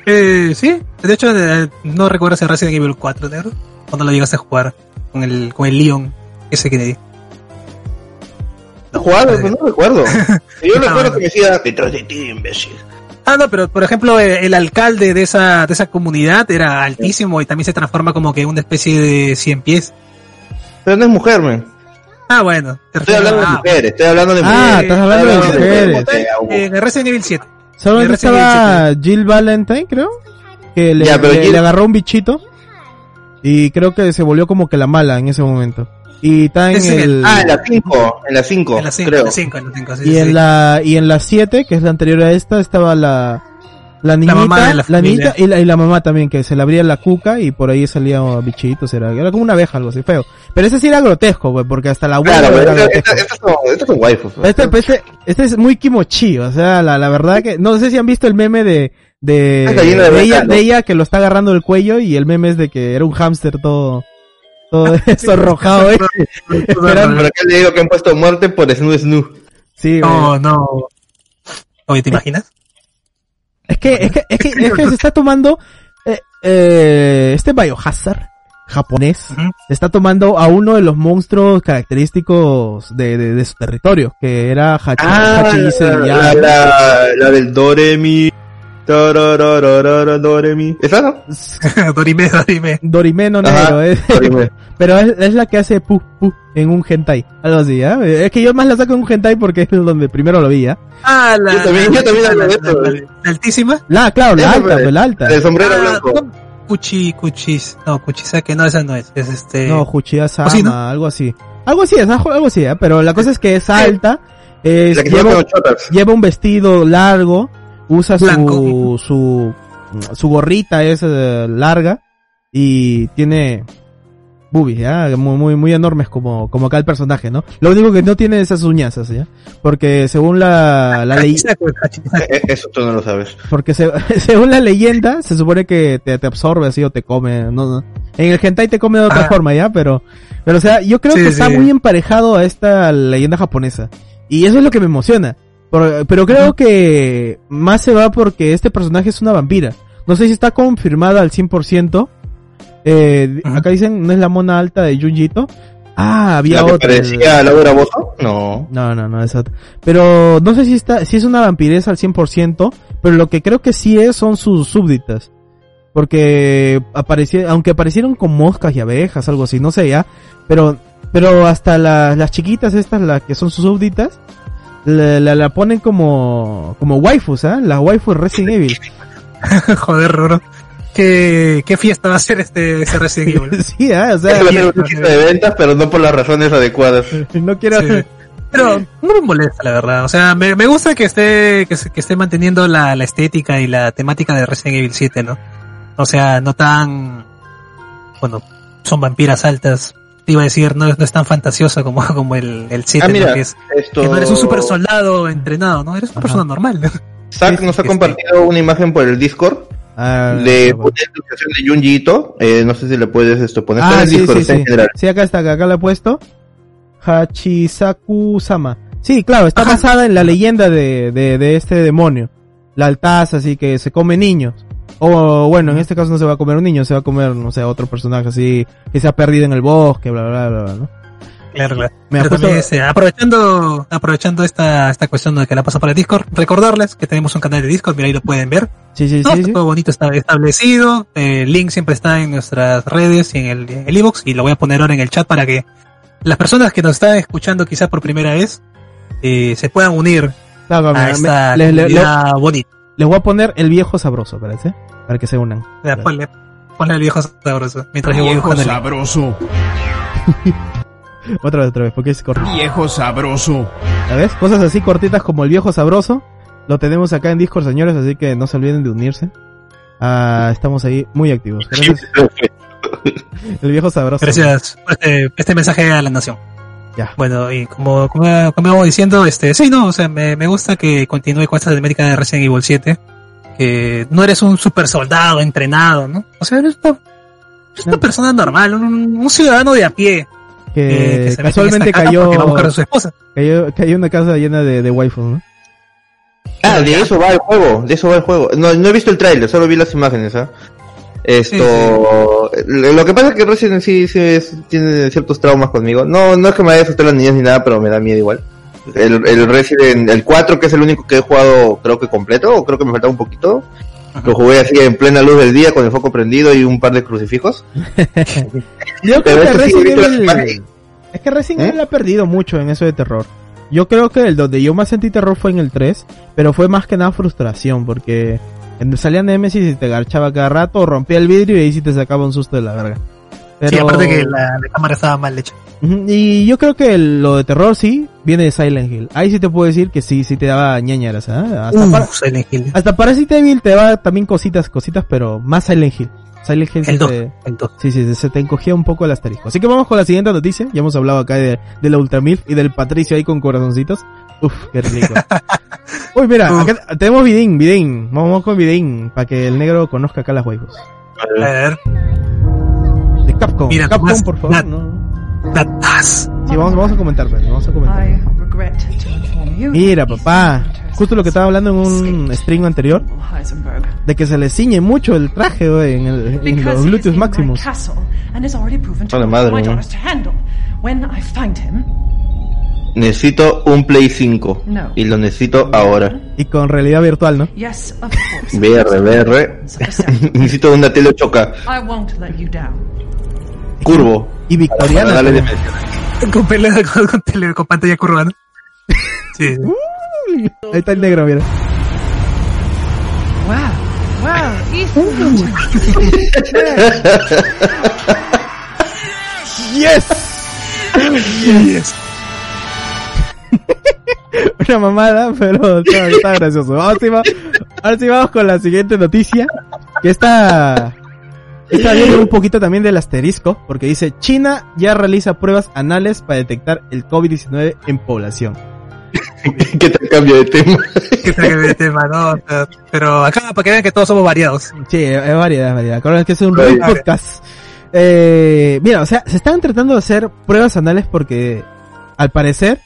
Eh, sí, de hecho, eh, no recuerdo si Resident Evil 4, negro. Cuando lo llegaste a jugar con el, con el Leon, ese Kennedy. Jugado, pues no recuerdo. Yo recuerdo que me decía, detrás de ti, imbécil. Ah, no, pero por ejemplo, eh, el alcalde de esa, de esa comunidad era altísimo y también se transforma como que en una especie de cien pies. Pero no es mujer, man. Ah, bueno. Estoy refieres- hablando de ah, mujeres, estoy hablando de Ah, mujeres. estás hablando de Estoy mujeres. mujeres. En Resident Evil 7. Solamente de Resident estaba Jill Valentine, creo. Que le, Ya, le- Jill- le agarró un bichito. Y creo que se volvió como que la mala en ese momento. Y está en Es en el- el... Ah, en la 5, en la 5, En la 5, creo. en la 5, en la 5, sí, y sí, en la y en la 7, que es la anterior a esta, estaba la la niñita, mamá de la la, familia. niñita y la, y la mamá también que se le abría la cuca y por ahí salía oh, bichitos, era era como una abeja algo así feo. Pero ese sí era grotesco, güey, porque hasta la abuela Claro, era pero grotesco. estas son waifus. pues. Este, pues, este, este es muy kimochi, o sea, la, la verdad que, no sé si han visto el meme de, de, gallina de de ella, de ella que lo está agarrando el cuello y el meme es de que era un hámster todo, todo sonrojado, eh. Esperando. Por acá le digo que han puesto muerte por Snoo Snoo. Sí, güey. No, no. Oye, ¿te imaginas? Es que, es que, es que, es que se está tomando, eh, eh, este biohazard japonés, se está tomando a uno de los monstruos característicos de, de, de su territorio, que era Hachi, Ah, Hachi la, ya- la, la del Doremi. Doremi. ¿Esa no? Dorime, Dorime. Dorimeno Ajá, negro, eh. Doremi. Pero es, es la que hace pu pu en un hentai. Algo así, ¿ah? Es que yo más la saco en un hentai porque es donde primero lo vi, ¿ah? Ah, la. Yo también- yo también la, de esto. la- la altísima. La, claro, la Esa, alta, pues, la alta. El sombrero Ah, blanco. no, Cuchi, Cuchis. No, Kuchisake, no, esa no es. Es este. No, Juchia Sama, ¿O sí, no? algo así. Algo así, es algo así, ¿ah? Pero la cosa es que es alta, es, lleva, lleva un vestido largo, usa su, su, su gorrita es larga y tiene boobies, ¿ya? Muy, muy, muy enormes como, como acá el personaje, ¿no? Lo único que no tiene esas uñas, ¿ya? Porque según la, la ley, Hachisake, Hachisake. Eh, Eso tú no lo sabes. porque se- según la leyenda, se supone que te, te absorbe así o te come, no, no. En el hentai te come de otra Ah. forma, ¿ya? Pero, pero o sea, yo creo Sí, que está sí. muy emparejado a esta leyenda japonesa. Y eso es lo que me emociona. Pero, pero creo que más se va porque este personaje es una vampira. No sé si está confirmada al 100%. Eh, acá dicen, ¿no es la mona alta de Junjito? Ah, había ¿La que otra. parecía Laura Bozo? No. No, no, no, otra. Pero no sé si está, si es una vampiresa al 100%, pero lo que creo que sí es son sus súbditas. Porque aparecía, aunque aparecieron con moscas y abejas, algo así, no sé ya, pero, pero hasta la- las chiquitas estas, las que son sus súbditas, la, la, la ponen como, como waifus, ¿ah? Las waifus Resident Evil. Joder, Roro. ¿Qué, qué fiesta va a ser este, ese Resident Evil? sí, ¿ah? O sea, Eso va a ser un chiste de ventas, pero no por las razones adecuadas. no quiero, Sí. Pero no me molesta, la verdad. O sea, me, me gusta que esté, que, se- que esté manteniendo la, la estética y la temática de Resident Evil 7, ¿no? O sea, no tan, bueno, son vampiras altas. Te iba a decir, no, es- no es tan fantasiosa como, como el, el 7, Ah, ¿no? mira, Que, es, esto... que no eres un super soldado entrenado, ¿no? Eres una Ajá. persona normal. Zack Sí, nos ha sí, compartido una imagen por el Discord Ah, de una ilustración de Junji Ito. Eh, no sé si le puedes esto poner Está en Ah, el sí, Discord, sí, sí. en general. Sí, acá está, acá lo he puesto. Hachisaku-sama. Sí, claro, está Ajá. basada en la leyenda de, de, de este demonio. La altaza, así que se come niños. O bueno, en este caso no se va a comer un niño, se va a comer, no sé, otro personaje así, que se ha perdido en el bosque, bla, bla, bla, bla, ¿no? Claro, claro. Me ha Pero puesto- también, este, aprovechando, aprovechando esta, esta cuestión de que la pasa por el Discord, recordarles que tenemos un canal de Discord, mira ahí lo pueden ver. Sí, sí, No, sí, sí. todo bonito está establecido. El link siempre está en nuestras redes y en el, en iVoox, y lo voy a poner ahora en el chat para que las personas que nos están escuchando quizás por primera vez eh, se puedan unir Claro, a me- esta le- le- bonita. les voy a poner el viejo sabroso, parece, para que se unan. Ya, Ponle, ponle el viejo sabroso mientras yo voy Viejo sabroso, Otra vez, otra vez, porque es cortito. viejo sabroso. ¿Sabes? Cosas así cortitas como el viejo sabroso. Lo tenemos acá en Discord, señores, así que no se olviden de unirse. Ah, estamos ahí muy activos. Gracias. El viejo sabroso. Gracias por este, este mensaje a la nación. Ya. Bueno, y como, como, como diciendo, este, sí, no, o sea, me, me gusta que continúe con esta temática de Resident Evil 7. Que no eres un super soldado entrenado, ¿no? O sea, eres una, eres una persona normal, un, un ciudadano de a pie. eh, Que, se mete en casualmente cayó, va a buscar a su esposa. cayó, cayó una casa llena de, de waifus, ¿no? Ah, de eso va el juego, de eso va el juego. No, no he visto el tráiler, solo vi las imágenes, ¿ah? Esto, lo lo que pasa es que Resident sí, sí es- tiene ciertos traumas conmigo. No, no es que me vaya a asustar las niñas ni nada, pero me da miedo igual. El, el Resident, el 4 que es el único que he jugado creo que completo, o creo que me faltaba un poquito. Lo jugué así en plena luz del día con el foco prendido y un par de crucifijos. Yo creo Pero que sí, Resident. Vale. Es que Resident ¿Eh? Ha perdido mucho en eso de terror. Yo creo que el donde yo más sentí terror fue en el 3, pero fue más que nada frustración, porque salía Nemesis y te garchaba cada rato, rompía el vidrio y ahí sí te sacaba un susto de la verga. Pero... Sí, aparte que la, la cámara estaba mal hecha. Y yo creo que lo de terror sí viene de Silent Hill. Ahí sí te puedo decir que sí, sí te daba ñañaras, ¿ah? Hasta, para, Silent Hill. hasta Parasite Evil te daba también cositas, cositas, pero más Silent Hill. Silent Hill El 2. te- El 2. Sí, sí, se te encogía un poco el asterisco. Así que vamos con la siguiente noticia. Ya hemos hablado acá de, de la Ultramilf y del Patricio ahí con corazoncitos. Uf, qué rico. Uy, mira, acá tenemos Vidin, Vidin. Vamos con Vidin para que el negro conozca acá las waifus. A ver, De Capcom. Mira, Capcom, Tomás, por favor. Nat. No. Natas. Sí, vamos, vamos a comentar, pues, vamos a comentar. I regret to inform you. Mira, papá. Justo lo que estaba hablando en un stream anterior. De que se le ciñe mucho el traje, güey, en, el, en los glúteos máximos. castle and is already proven to Hola, be madre mía. Necesito un Play 5. No. Y lo necesito ahora. Y con realidad virtual, ¿no? yes, of course. VR, VR. necesito una tele 8K. Curvo. Y Para victoriana. también. dimensión. Con, pelea, con, con, tele- con pantalla curva, ¿no? Sí. Ahí está el negro, mira. Wow. Wow. Ethan. ¡Yes! Yes. Una mamada, pero está, está gracioso. Vamos, ahora sí vamos con la siguiente noticia. Que está, está viendo un poquito también del asterisco. Porque dice, China ya realiza pruebas anales para detectar el COVID-19 en población. ¿Qué tal cambio de tema? Que traiga de tema, ¿no? Pero acá, para que vean que todos somos variados. Sí, es variedad, es variedad. Acuérdense que es un podcast. Eh, mira, o sea, se están tratando de hacer pruebas anales porque, al parecer,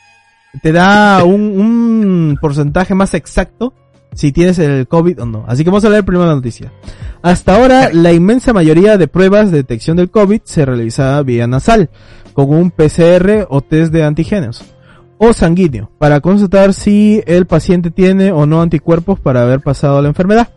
te da un, un porcentaje más exacto si tienes el COVID o no. Así que vamos a leer primero la noticia. Hasta ahora, la inmensa mayoría de pruebas de detección del COVID se realizaba vía nasal, con un PCR o test de antígenos o sanguíneo, para constatar si el paciente tiene o no anticuerpos para haber pasado la enfermedad.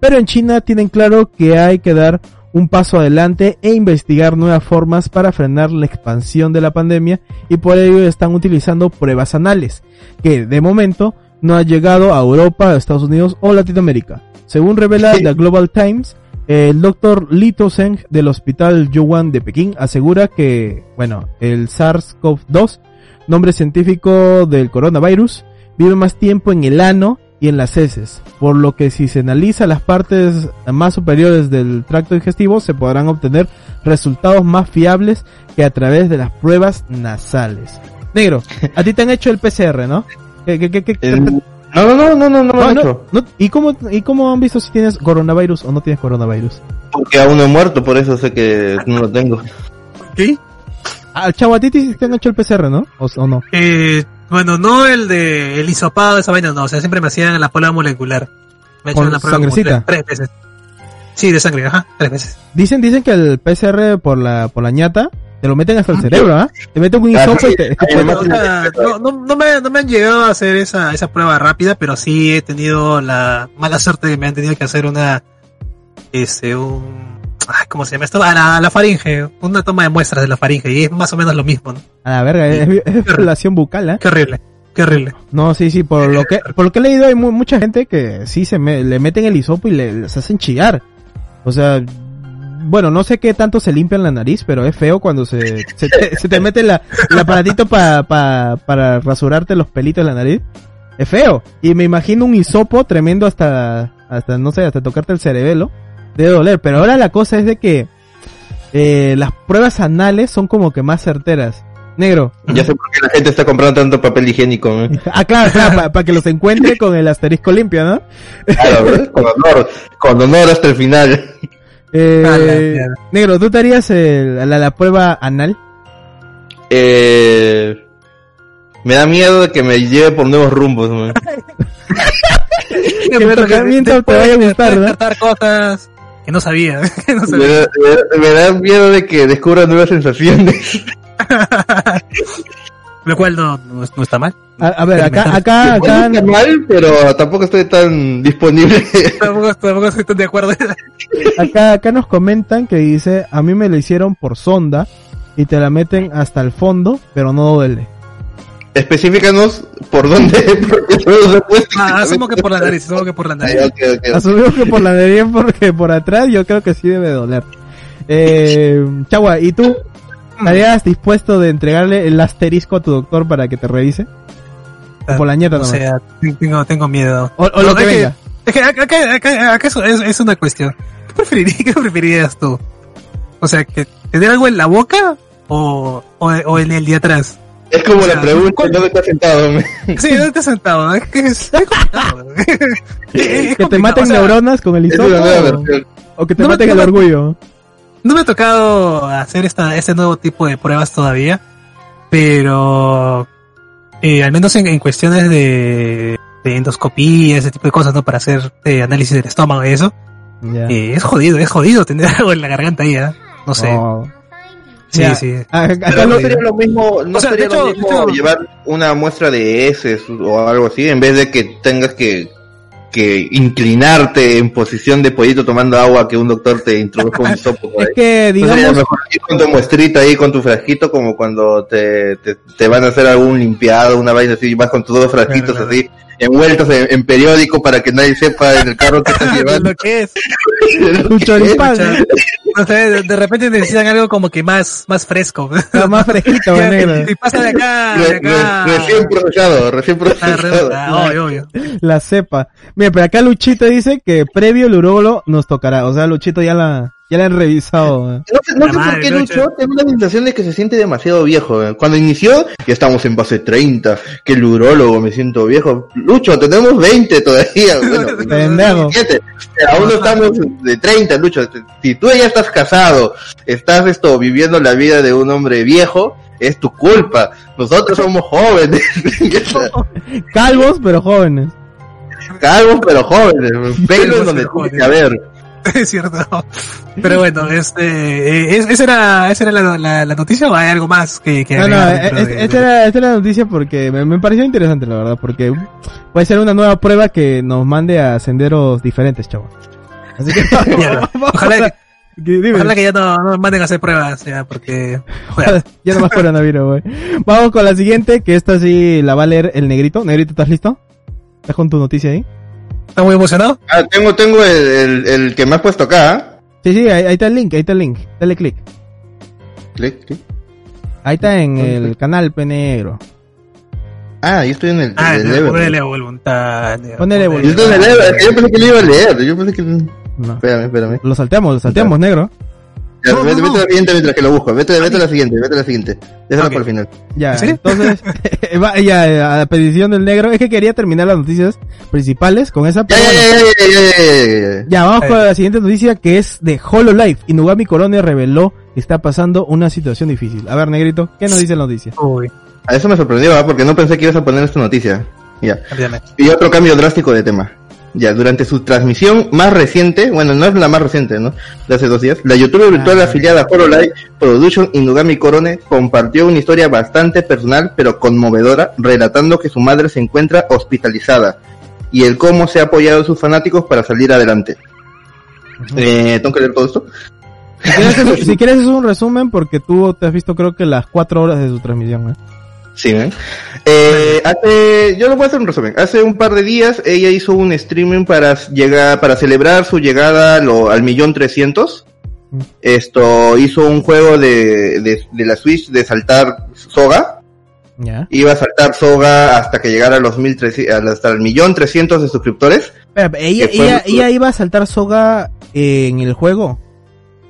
Pero en China tienen claro que hay que dar un paso adelante e investigar nuevas formas para frenar la expansión de la pandemia y por ello están utilizando pruebas anales, que de momento no ha llegado a Europa, Estados Unidos o Latinoamérica. Según revela The Global Times, el doctor Li Tozeng del Hospital Yuan de Pekín asegura que, bueno, el SARS-CoV-2, nombre científico del coronavirus, vive más tiempo en el ano y en las heces, por lo que si se analiza las partes más superiores del tracto digestivo se podrán obtener resultados más fiables que a través de las pruebas nasales. Negro, a ti te han hecho el PCR, ¿no? ¿Qué, qué, qué, qué- El- No, no, no, no, no, no me no, han no, hecho. no. ¿Y cómo, ¿Y cómo han visto si tienes coronavirus o no tienes coronavirus? Porque aún no he muerto, por eso sé que no lo tengo. ¿Qué? Ah, chavo, a ti te han hecho el PCR, ¿no? ¿O, o no? Eh, bueno, no el de el hisopado, esa vaina, no. O sea, siempre me hacían la prueba molecular. Me ¿Con hecho la prueba sangrecita? tres veces. Sí, de sangre, ajá, tres veces. Dicen, dicen que el PCR por la, por la ñata, te lo meten hasta el Ah, cerebro, ¿ah? Te meten un Ah, hisopo y te... No, no, no me, no me han llegado a hacer esa, esa prueba rápida, pero sí he tenido la mala suerte de que me han tenido que hacer una, este, un, ay, ¿cómo se llama esto? A la, a la faringe, una toma de muestras de la faringe, y es más o menos lo mismo, ¿no? A la verga, es, es violación bucal, ¿eh? Qué horrible, qué horrible. No, sí, sí, por lo que, por lo que he leído hay mu- mucha gente que sí se me, le meten el hisopo y le, les hacen chillar. O sea, bueno, no sé qué tanto se limpian la nariz, pero es feo cuando se, se, te, se te mete la, el aparatito pa, pa, para rasurarte los pelitos de la nariz. Es feo. Y me imagino un hisopo tremendo hasta, hasta, no sé, hasta tocarte el cerebelo. Debe doler. Pero ahora la cosa es de que, eh, las pruebas anales son como que más certeras. Negro. Ya sé por qué la gente está comprando tanto papel higiénico. ¿eh? Ah, claro, claro, para que los encuentre con el asterisco limpio, ¿no? Claro, con honor, con honor hasta el final. Eh, negro, ¿tú te harías el- la, la prueba anal? Eh, me da miedo de que me lleve por nuevos rumbos. Que el tocamiento te vaya a gustar, ¿no? cosas que no sabía, que no sabía. me da- me da miedo de que descubra nuevas sensaciones. Lo cual no, no, es- no está mal. A, a ver, acá, acá, No acá, está mal, pero tampoco estoy tan disponible. tampoco, tampoco estoy tan de acuerdo. acá, acá nos comentan que dice, a mí me lo hicieron por sonda y te la meten hasta el fondo, pero no duele. Específicanos por dónde, Ah, asumo que por la nariz, asumo que por la nariz. ok, ok, ok. Asumimos que por la nariz porque por atrás yo creo que sí debe doler. Eh, Chagua, ¿y tú? ¿Estarías dispuesto de entregarle el asterisco a tu doctor para que te revise? O por la O sea, tengo, tengo miedo. O, o lo que es venga. Es que acá, acá, acá- acá eso es, es una cuestión. ¿Qué preferirías, ¿Qué preferirías tú? O sea, que tener algo en la boca o, o, o en el de atrás. Es como O sea, la pregunta, ¿cuál- ¿dónde estás sentado? me? Sí, ¿dónde estás sentado? Es que es, es complicado. Que te maten o sea, neuronas con el hisopo o, que te No maten el orgullo. No me ha tocado hacer esta, este nuevo tipo de pruebas todavía, pero eh, al menos en, en cuestiones de, de endoscopía, ese tipo de cosas, ¿no? Para hacer eh, análisis del estómago y eso, Ya. eh, es jodido, es jodido tener algo en la garganta ahí, ¿eh? No sé. Oh. Sí, sí. A- Acá Pero no sería lo mismo, no O sea, de sería lo mismo hecho- llevar una muestra de heces o algo así, en vez de que tengas que, que inclinarte en posición de pollito tomando agua que un doctor te introduzca un hisopo por es ahí. que, No sería digamos, mejor ir con tu muestrita ahí, con tu frasquito, como cuando te, te, te van a hacer algún limpiado, una vaina así, vas con tus dos frasquitos Claro, así, envueltos en, en periódico para que nadie sepa en el carro que estás llevando. lo que es. un choripán, No sé, de, de repente necesitan algo como que más, más fresco. está más fresquito, Ya, negro. y pasa de acá, de acá. re- recién procesado, recién Ah, re- procesado. ah, obvio, obvio. La cepa. Mira, pero acá Luchito dice que previo el urólogo nos tocará. O sea, Luchito ya la, ya la han revisado. ¿eh? No sé, no La sé por qué Lucho. Tengo la sensación de que se siente demasiado viejo. eh. Cuando inició, ya estamos en base 30, que el urólogo me siento viejo. Lucho, tenemos 20 todavía. Bueno, Pendejo. 17. Aún no estamos de 30, Lucho. Si tú ya estás casado, estás esto viviendo la vida de un hombre viejo, es tu culpa. Nosotros somos jóvenes. Calvos, pero jóvenes. Calvos pero jóvenes. Pelo en donde tiene que haber. Es cierto. Pero bueno, este, eh, es- esa era, esa era la, la, la noticia o hay algo más que, que No, no, es- de- esta era, esta era la noticia porque me, me pareció interesante, la verdad, porque puede ser una nueva prueba que nos mande a senderos diferentes, chavo. Así que vamos ojalá a- que-. Ojalá que ya no, no me manden a hacer pruebas, ya, porque, joder, ya no más coronavirus, güey. Vamos con la siguiente, que esta sí la va a leer el negrito. Negrito, ¿estás listo? ¿Estás con tu noticia ahí? ¿Está muy emocionado? Ah, tengo, tengo el, el, el que me has puesto acá. ¿ah? Sí, sí, ahí, ahí está el link, ahí está el link. Dale click. Clic, clic. Ahí está en ¿Dónde el está? canal Penegro. Ah, yo estoy en el, Ah, el no, ponele voluntad. Ponele Yo voluntad. yo pensé que lo iba a leer. Yo pensé que. No. Espérame, espérame. Lo salteamos, lo salteamos, negro. Ya, No, vete, no, vete a la siguiente mientras que lo busco. Vete, vete a la siguiente, vete a la siguiente. Déjala Ok. para el final. Ya, ¿En serio? entonces, va- ya, a petición del negro, es que quería terminar las noticias principales con esa, Ya, bueno. ya, ya, ya, ya, ya, ya. Ya, vamos Eh. con la siguiente noticia que es de HoloLive. Inugami Corone reveló que está pasando una situación difícil. A ver, negrito, ¿qué nos dice la noticia? Uy, A eso me sorprendió, ¿ah? porque no pensé que ibas a poner esta noticia. Ya. Y otro cambio drástico de tema. Ya, durante su transmisión más reciente, bueno, no es la más reciente, ¿no? De hace dos días, la youtuber virtual Ah. afiliada a Hololive Production Inugami Korone compartió una historia bastante personal pero conmovedora, relatando que su madre se encuentra hospitalizada y el cómo se ha apoyado a sus fanáticos para salir adelante. Eh, ¿Tengo que leer todo esto? Si quieres, es, si quieres es un resumen porque tú te has visto creo que las cuatro horas de su transmisión. ¿eh? Sí, ¿eh? Eh, hace, yo lo voy a hacer un resumen. Hace un par de días ella hizo un streaming para llegar, para celebrar su llegada lo- al millón trescientos. Esto hizo un juego de, de, de la Switch de saltar soga. Ya. Iba a saltar soga hasta que llegara a los mil hasta el millón trescientos de suscriptores. Ella iba a saltar soga en el juego.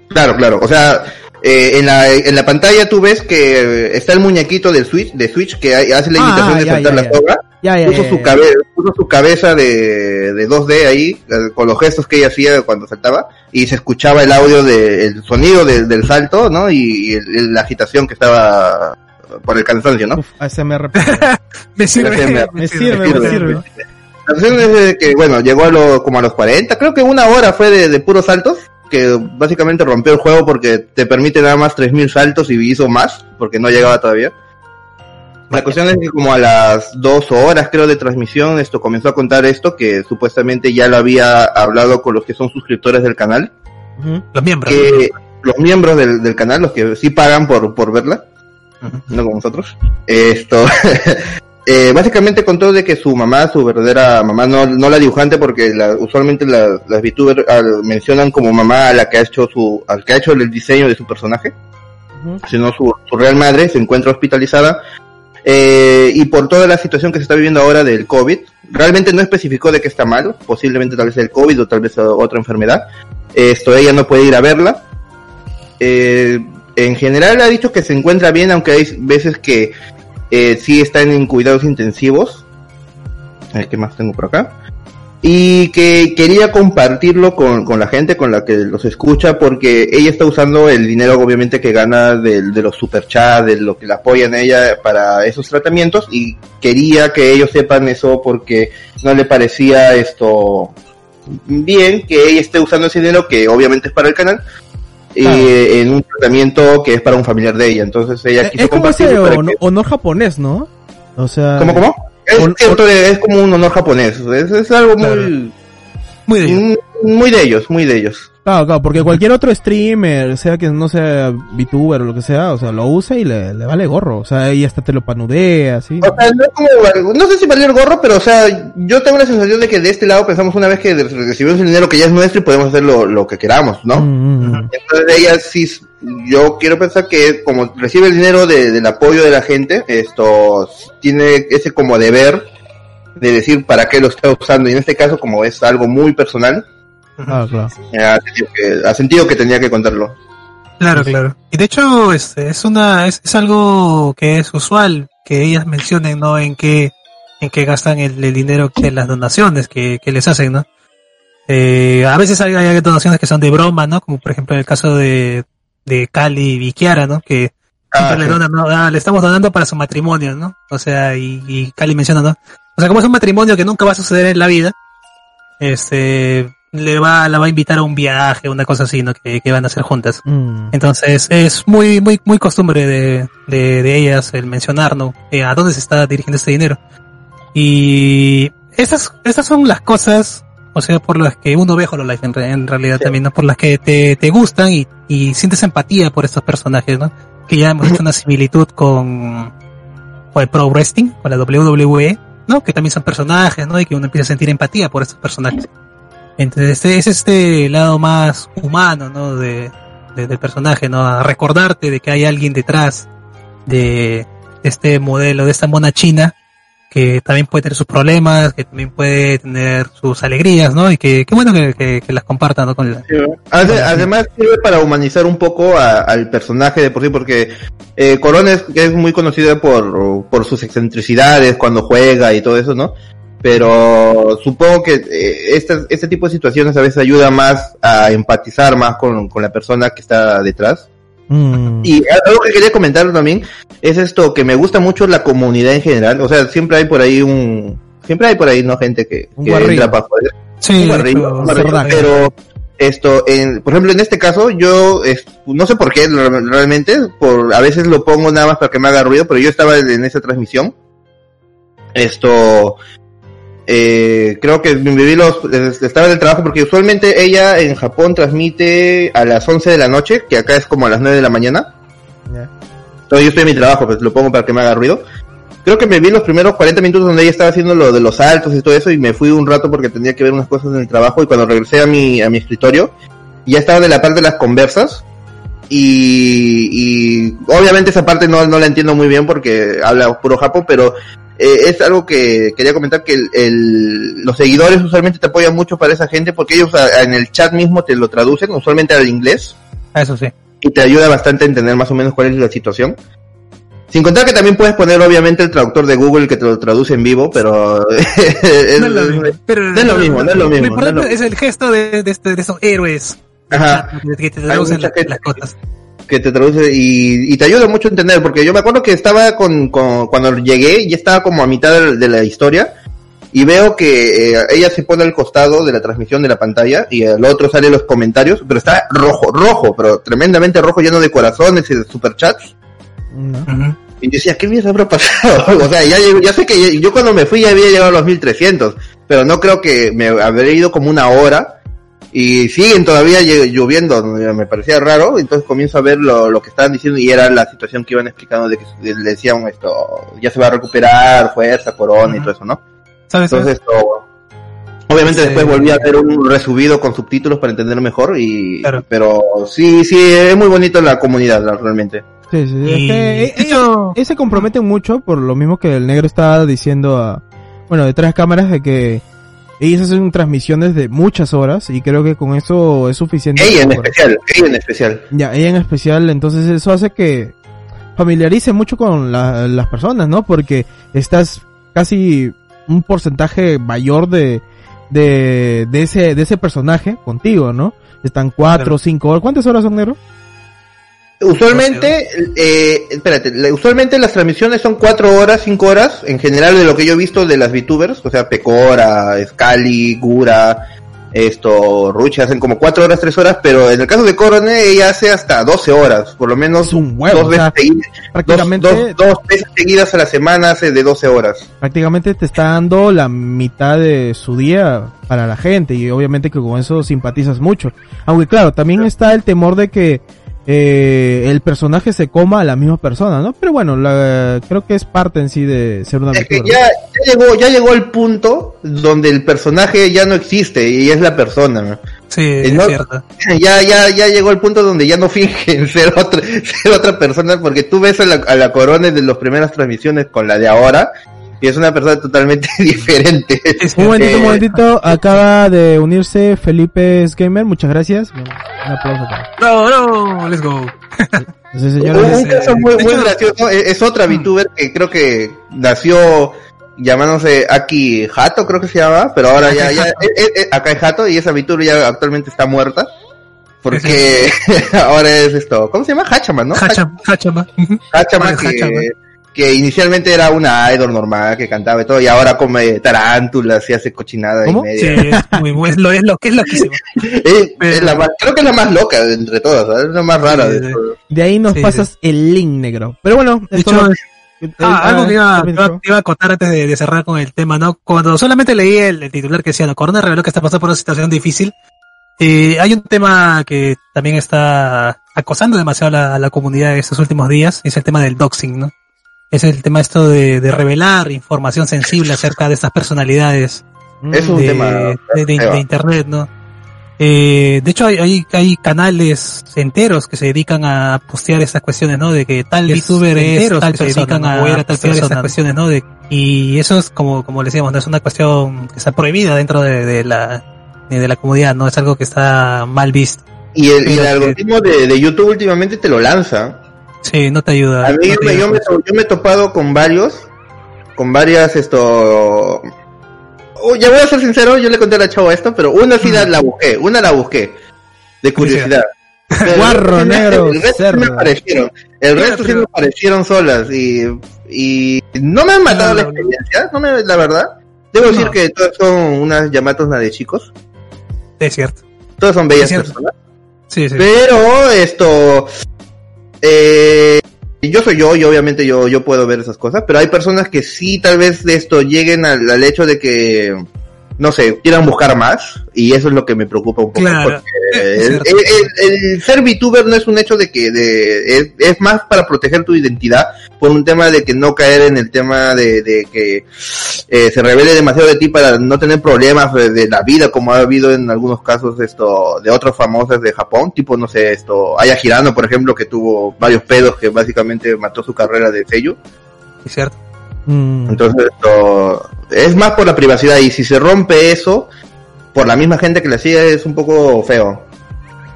Claro, claro. O sea, eh, en la, en la pantalla tú ves que está el muñequito del Switch, de Switch que hace la Ah, imitación de ya, saltar ya, la ya. soga. Ya, ya, puso ya, su ya. cabeza puso su cabeza de, de 2D ahí eh, con los gestos que ella hacía cuando saltaba y se escuchaba el audio de, el sonido de- del salto no y, y el- el- la agitación que estaba por el cansancio no Uf, ASMR. Me sirve, me sirve, me sirve. sirve. la cuestión es de que bueno llegó a lo, como a los 40 creo que una hora fue de, de puros saltos que básicamente rompió el juego porque te permite nada más 3000 saltos y hizo más porque no llegaba todavía. La cuestión es que como a las dos horas creo de transmisión esto comenzó a contar esto que supuestamente ya lo había hablado con los que son suscriptores del canal, Los miembros. que los miembros. del, del canal, los que sí pagan por, por verla, no como nosotros, esto, eh, básicamente contó de que su mamá, su verdadera mamá, no, no la dibujante porque la- usualmente la- las VTubers al- mencionan como mamá a la que ha hecho su, al que ha hecho el diseño de su personaje, sino su, su real madre se encuentra hospitalizada eh, y por toda la situación que se está viviendo ahora del COVID, realmente no especificó de qué está mal, posiblemente tal vez el COVID o tal vez otra enfermedad. Esto ella no puede ir a verla. Eh, en general ha dicho que se encuentra bien, aunque hay veces que eh, sí está en cuidados intensivos. ¿Qué más tengo por acá? Y que quería compartirlo con, con la gente con la que los escucha porque ella está usando el dinero obviamente que gana del- de, los superchats, de lo que la apoyan a ella para esos tratamientos y quería que ellos sepan eso porque no le parecía esto bien que ella esté usando ese dinero que obviamente es para el canal y Claro. en un tratamiento que es para un familiar de ella. Entonces ella Eh, quiso Es como ese honor, que- honor japonés, ¿no? O sea... ¿Cómo, cómo? Es Hon- cierto, es como un honor japonés. Es, es algo muy, Muy de ellos. muy, muy de ellos, muy de ellos. Claro, claro, porque cualquier otro streamer, sea que no sea VTuber o lo que sea, o sea, lo usa y le, le vale gorro. O sea, ella hasta te lo panudea, así. O sea, no, como, no sé si valer gorro, pero o sea, yo tengo la sensación de que de este lado pensamos una vez que recibimos el dinero que ya es nuestro y podemos hacer lo, lo que queramos, ¿no? Mm, mm. Entonces ella sí, yo quiero pensar que como recibe el dinero de- del apoyo de la gente, esto tiene ese como deber de decir para qué lo está usando y en este caso como es algo muy personal, Ah, claro. eh, ha sentido que, ha sentido que tenía que contarlo. Claro, claro. Y de hecho, este, es una, es, es algo que es usual que ellas mencionen, ¿no? En qué, en qué gastan el, el dinero de las donaciones que, que les hacen, ¿no? Eh, a veces hay, hay donaciones que son de broma, ¿no? Como por ejemplo en el caso de, de Cali y Viquiara, ¿no? Que Ah, le sí. donan, ¿no? Ah, le estamos donando para su matrimonio, ¿no? O sea, y, y Cali menciona, ¿no? O sea, como es un matrimonio que nunca va a suceder en la vida, este, le va, la va a invitar a un viaje, una cosa así, ¿no? Que, que van a hacer juntas. Mm. Entonces es muy muy muy costumbre de, de, de ellas el mencionar ¿no? Eh, a dónde se está dirigiendo este dinero. Y estas estas son las cosas, o sea, por las que uno ve Hololive en, en realidad Sí. también, ¿no? por las que te, te gustan y, y sientes empatía por estos personajes, ¿no? Que ya hemos hecho una similitud con, con el Pro Wrestling, con la WWE, ¿no? Que también son personajes, ¿no? Y que uno empieza a sentir empatía por estos personajes. Entonces, este es este lado más humano, ¿no? De, de- del personaje, ¿no? A recordarte de que hay alguien detrás de este modelo, de esta mona china, que también puede tener sus problemas, que también puede tener sus alegrías, ¿no? Y que, qué bueno que, que- que las compartan, ¿no? Con la, Ade- además sirve para humanizar un poco a- al personaje de por sí, porque eh, Corona es, es muy conocida por, por sus excentricidades cuando juega y todo eso, ¿no? Pero supongo que eh, este, este tipo de situaciones a veces ayuda más a empatizar más con, con la persona que está detrás. Mm. Y algo que quería comentar también es esto, que me gusta mucho la comunidad en general. O sea, siempre hay por ahí un... Siempre hay por ahí, ¿no? Gente que, que entra para. Sí, cerdaco. pero esto, en, por ejemplo, en este caso, yo es- no sé por qué re- realmente, por a veces lo pongo nada más para que me haga ruido, pero yo estaba en esa transmisión. Esto, eh, creo que me vi los, es- estaba en el trabajo porque usualmente ella en Japón transmite a las 11 de la noche, que acá es como a las 9 de la mañana. Ya. Entonces yo estoy en mi trabajo, pues lo pongo para que me haga ruido. Creo que me vi los primeros 40 minutos donde ella estaba haciendo lo de los saltos y todo eso y me fui un rato porque tenía que ver unas cosas en el trabajo y cuando regresé a mi, a mi escritorio ya estaba de la parte de las conversas y, y obviamente esa parte no, no la entiendo muy bien porque habla puro japo, pero eh, es algo que quería comentar que el, el- los seguidores usualmente te apoyan mucho para esa gente porque ellos a- en el chat mismo te lo traducen usualmente al inglés Eso sí. y te ayuda bastante a entender más o menos cuál es la situación. Sin contar que también puedes poner obviamente el traductor de Google que te lo traduce en vivo, pero es, No es lo mismo. No es lo mismo, es el gesto de, de, este- de esos héroes. Ajá. Que te traducen las, gente las cosas. que te traduce y, y te ayuda mucho a entender, porque yo me acuerdo que estaba con, con cuando llegué, ya estaba como a mitad de, de la historia, y veo que eh, ella se pone al costado de la transmisión de la pantalla, y al otro sale los comentarios, pero está rojo, rojo, pero tremendamente rojo, lleno de corazones y de superchats. No. Y yo decía, ¿qué mierda habrá pasado? o sea, ya, llegó- ya sé que ya- yo cuando me fui ya había llegado a los 1300, pero no creo que me habré ido como una hora y siguen todavía lloviendo, me parecía raro, entonces comienzo a ver lo, lo que estaban diciendo y era la situación que iban explicando de que le decían esto, ya se va a recuperar, fuerza, corona y todo eso, ¿no? ¿Sabes? Entonces, esto, obviamente Sí. después volví a ver un resubido con subtítulos para entender mejor y, Claro. pero sí, sí, es muy bonito la comunidad, realmente. Sí, sí. Es Y, que eh, ellos se comprometen mucho por lo mismo que el negro estaba diciendo a, bueno, detrás de cámaras de que ellos hacen transmisiones de muchas horas y creo que con eso es suficiente. Ella en especial, ella en especial. Ya, ella en especial, entonces eso hace que familiarice mucho con la- las personas, ¿no? Porque estás casi un porcentaje mayor de, de, de ese, de ese personaje contigo, ¿no? Están cuatro Claro. cinco horas. ¿Cuántas horas son, negro? Usualmente, eh, espérate, usualmente las transmisiones son cuatro horas, cinco horas, en general de lo que yo he visto de las VTubers, o sea, Pecora, Scali, Gura, esto, Ruchi, hacen como cuatro horas, tres horas, pero en el caso de Corone, ella hace hasta 12 horas, por lo menos Es un huevo, dos, o veces sea, seguidas, dos, Prácticamente, dos, dos veces seguidas a la semana hace de 12 horas. prácticamente te está dando la mitad de su día para la gente y obviamente que con eso simpatizas mucho. Aunque claro, también está el temor de que eh, el personaje se coma a la misma persona, ¿no? Pero bueno, la- creo que es parte en sí de ser una Es que aventura. ya, ya llegó, ya llegó el punto donde el personaje ya no existe y es la persona. ¿no? sí, Eh, es no- cierto. ya, ya, ya llegó el punto donde ya no fingen ser otra, ser otra persona, porque tú ves a la, a la corona de las primeras transmisiones con la de ahora, y es una persona totalmente diferente. Es Un momentito, un momentito. Acaba de unirse Felipe Gamer. Muchas gracias. Un aplauso para. No, no, let's go. Sí, Un, señores. un ese- caso muy, gracioso, es, es otra VTuber que creo que nació llamándose Aki Hato, creo que se llama, pero ahora ya, ya, eh, eh, eh, Akai Hato, y esa VTuber ya actualmente está muerta. Porque ahora es esto, ¿cómo se llama? Hachaman, ¿no? Hacham, Hachama. Ujú. Hachama Ah, que, Hachama. Que inicialmente era una idol normal que cantaba y todo, y ahora come tarántulas y hace cochinada ¿Cómo? y Sí, media. es muy bueno, es lo, es lo que es loquísimo. Es- es la más- creo que es la más loca de entre todas, ¿sabes? es la más rara Sí, de sí. todas. De ahí nos Sí, pasas el link negro. Pero bueno, De esto hecho, no- es- eh, Ah, algo que iba, ¿qué iba, iba a acotar antes de, de cerrar con el tema, ¿no? Cuando solamente leí el, el titular que decía, no, Corona reveló que está pasando por una situación difícil. Eh, hay un tema que también está acosando demasiado a la, a la comunidad estos últimos días, es el tema del doxing, ¿no? Es el tema esto de, de revelar información sensible acerca de estas personalidades Es un de, tema de, de- feo. de internet, ¿no? Eh, de hecho, hay, hay, hay canales enteros que se dedican a postear estas cuestiones, ¿no? De que tal Es VTuber es tal que se persona, dedican ¿no? a era tal postear estas cuestiones, ¿no? De, y eso es como, como le decíamos, no es una cuestión que está prohibida dentro de, de la, de, de la comunidad, ¿no? Es algo que está mal visto. Y el, y el algoritmo de, de YouTube últimamente te lo lanza. Sí, no te ayuda. A mí no te me- ayuda yo, me, yo me he topado con varios, con varias esto... Oh, ya voy a ser sincero, yo le conté a la chava esto, pero una sí la, la busqué, una la busqué, de curiosidad. Pero Guarro, el resto- negro, el resto sí me aparecieron, el resto sí me aparecieron solas y, y no me han matado la experiencia, no me, la verdad. Debo decir que todas son unas llamatas de chicos, Es cierto. todas son bellas personas. Sí, sí. Pero esto, eh, yo soy yo y obviamente yo, yo puedo ver esas cosas, pero hay personas que sí tal vez de esto lleguen al, al hecho de que, no sé, quieran buscar más y eso es lo que me preocupa un poco. Claro, porque es el, cierto. el- el ser VTuber no es un hecho de que de, es, es más para proteger tu identidad por un tema de que no caer en el tema de, de que eh, se revele demasiado de ti para no tener problemas de, de la vida como ha habido en algunos casos esto de otros famosos de Japón tipo no sé esto Aya Hirano por ejemplo que tuvo varios pedos que básicamente mató su carrera de sello Es cierto. Mm. entonces esto es más por la privacidad y si se rompe eso por la misma gente que le sigue es un poco feo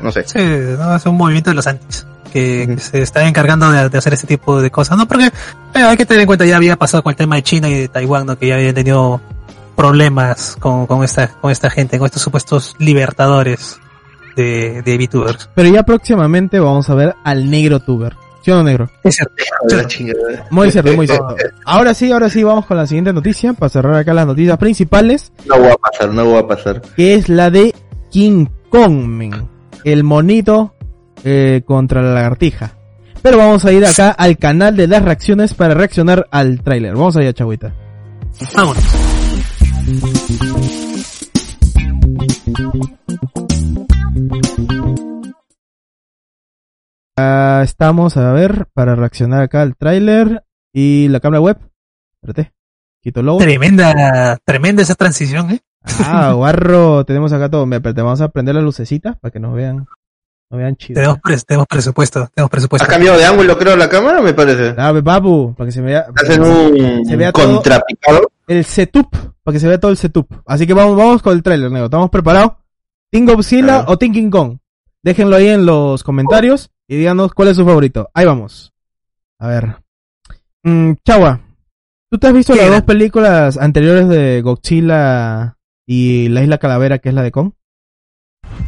no sé Sí, no, es un movimiento de los antis que, se están encargando de, de hacer este tipo de cosas, ¿no? Porque eh, hay que tener en cuenta, ya había pasado con el tema de China y de Taiwán, ¿no? Que ya habían tenido problemas con, con esta, con esta gente, con estos supuestos libertadores de, de VTubers. Pero ya próximamente vamos a ver al negro tuber. ¿Sí o no, negro? Es cierto. de la chingada. Muy cierto, muy cierto. Ahora sí, ahora sí, vamos con la siguiente noticia, para cerrar acá las noticias principales, no va a pasar no va a pasar que es la de King Kong, men. el monito eh, contra la lagartija. Pero vamos a ir acá al canal de las reacciones para reaccionar al tráiler. Vamos allá, chavita. Vámonos. Ah, estamos a ver para reaccionar acá al tráiler y la cámara web. Espérate. Quito el logo. Tremenda, tremenda esa transición, ¿eh? Ah, guarro, tenemos acá todo. Me, espérate, vamos a prender la lucecita para que nos vean, nos vean chido. Tenemos, pres- tenemos presupuesto, tenemos presupuesto. ¿Ha cambiado de ángulo, creo, la cámara, me parece? Ah, papu, para que se vea Hacen un Se vea todo- contrapicado. el setup, para que se vea todo el setup. Así que vamos, vamos con el tráiler, nego. ¿Estamos preparados? ¿Team Godzilla o King Kong? Déjenlo ahí en los comentarios y díganos cuál es su favorito. Ahí vamos. A ver. Mm, Chawa, ¿tú te has visto ¿Qué las era? dos películas anteriores de Godzilla y la Isla Calavera, que es la de Kong?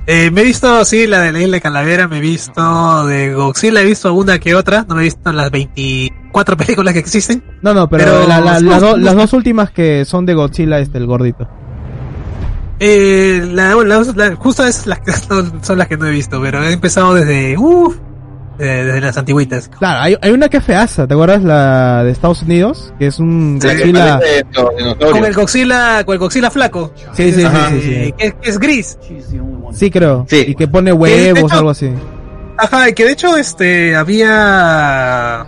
Eh, me he visto, sí, la de la Isla Calavera, me he visto de Godzilla, he visto una que otra, no me he visto las 24 películas que existen. No, no, pero, Pero- la- la- sí, la do- sí, las dos últimas que son de Godzilla, este, el gordito. Eh, la, justo es las que son, son las que no he visto, pero he empezado desde, uff, desde las antiguitas. Claro, hay, hay una que es feaza, ¿te acuerdas? La de Estados Unidos, que es un La que Godzilla... parece los dinosaurios. Con el Godzilla, con el Godzilla flaco. Sí, sí, sí, Ajá. sí, sí. Eh, Que, que es gris. Sí, creo. Sí. Y que pone huevos o algo así. Ajá, y que de hecho, este, había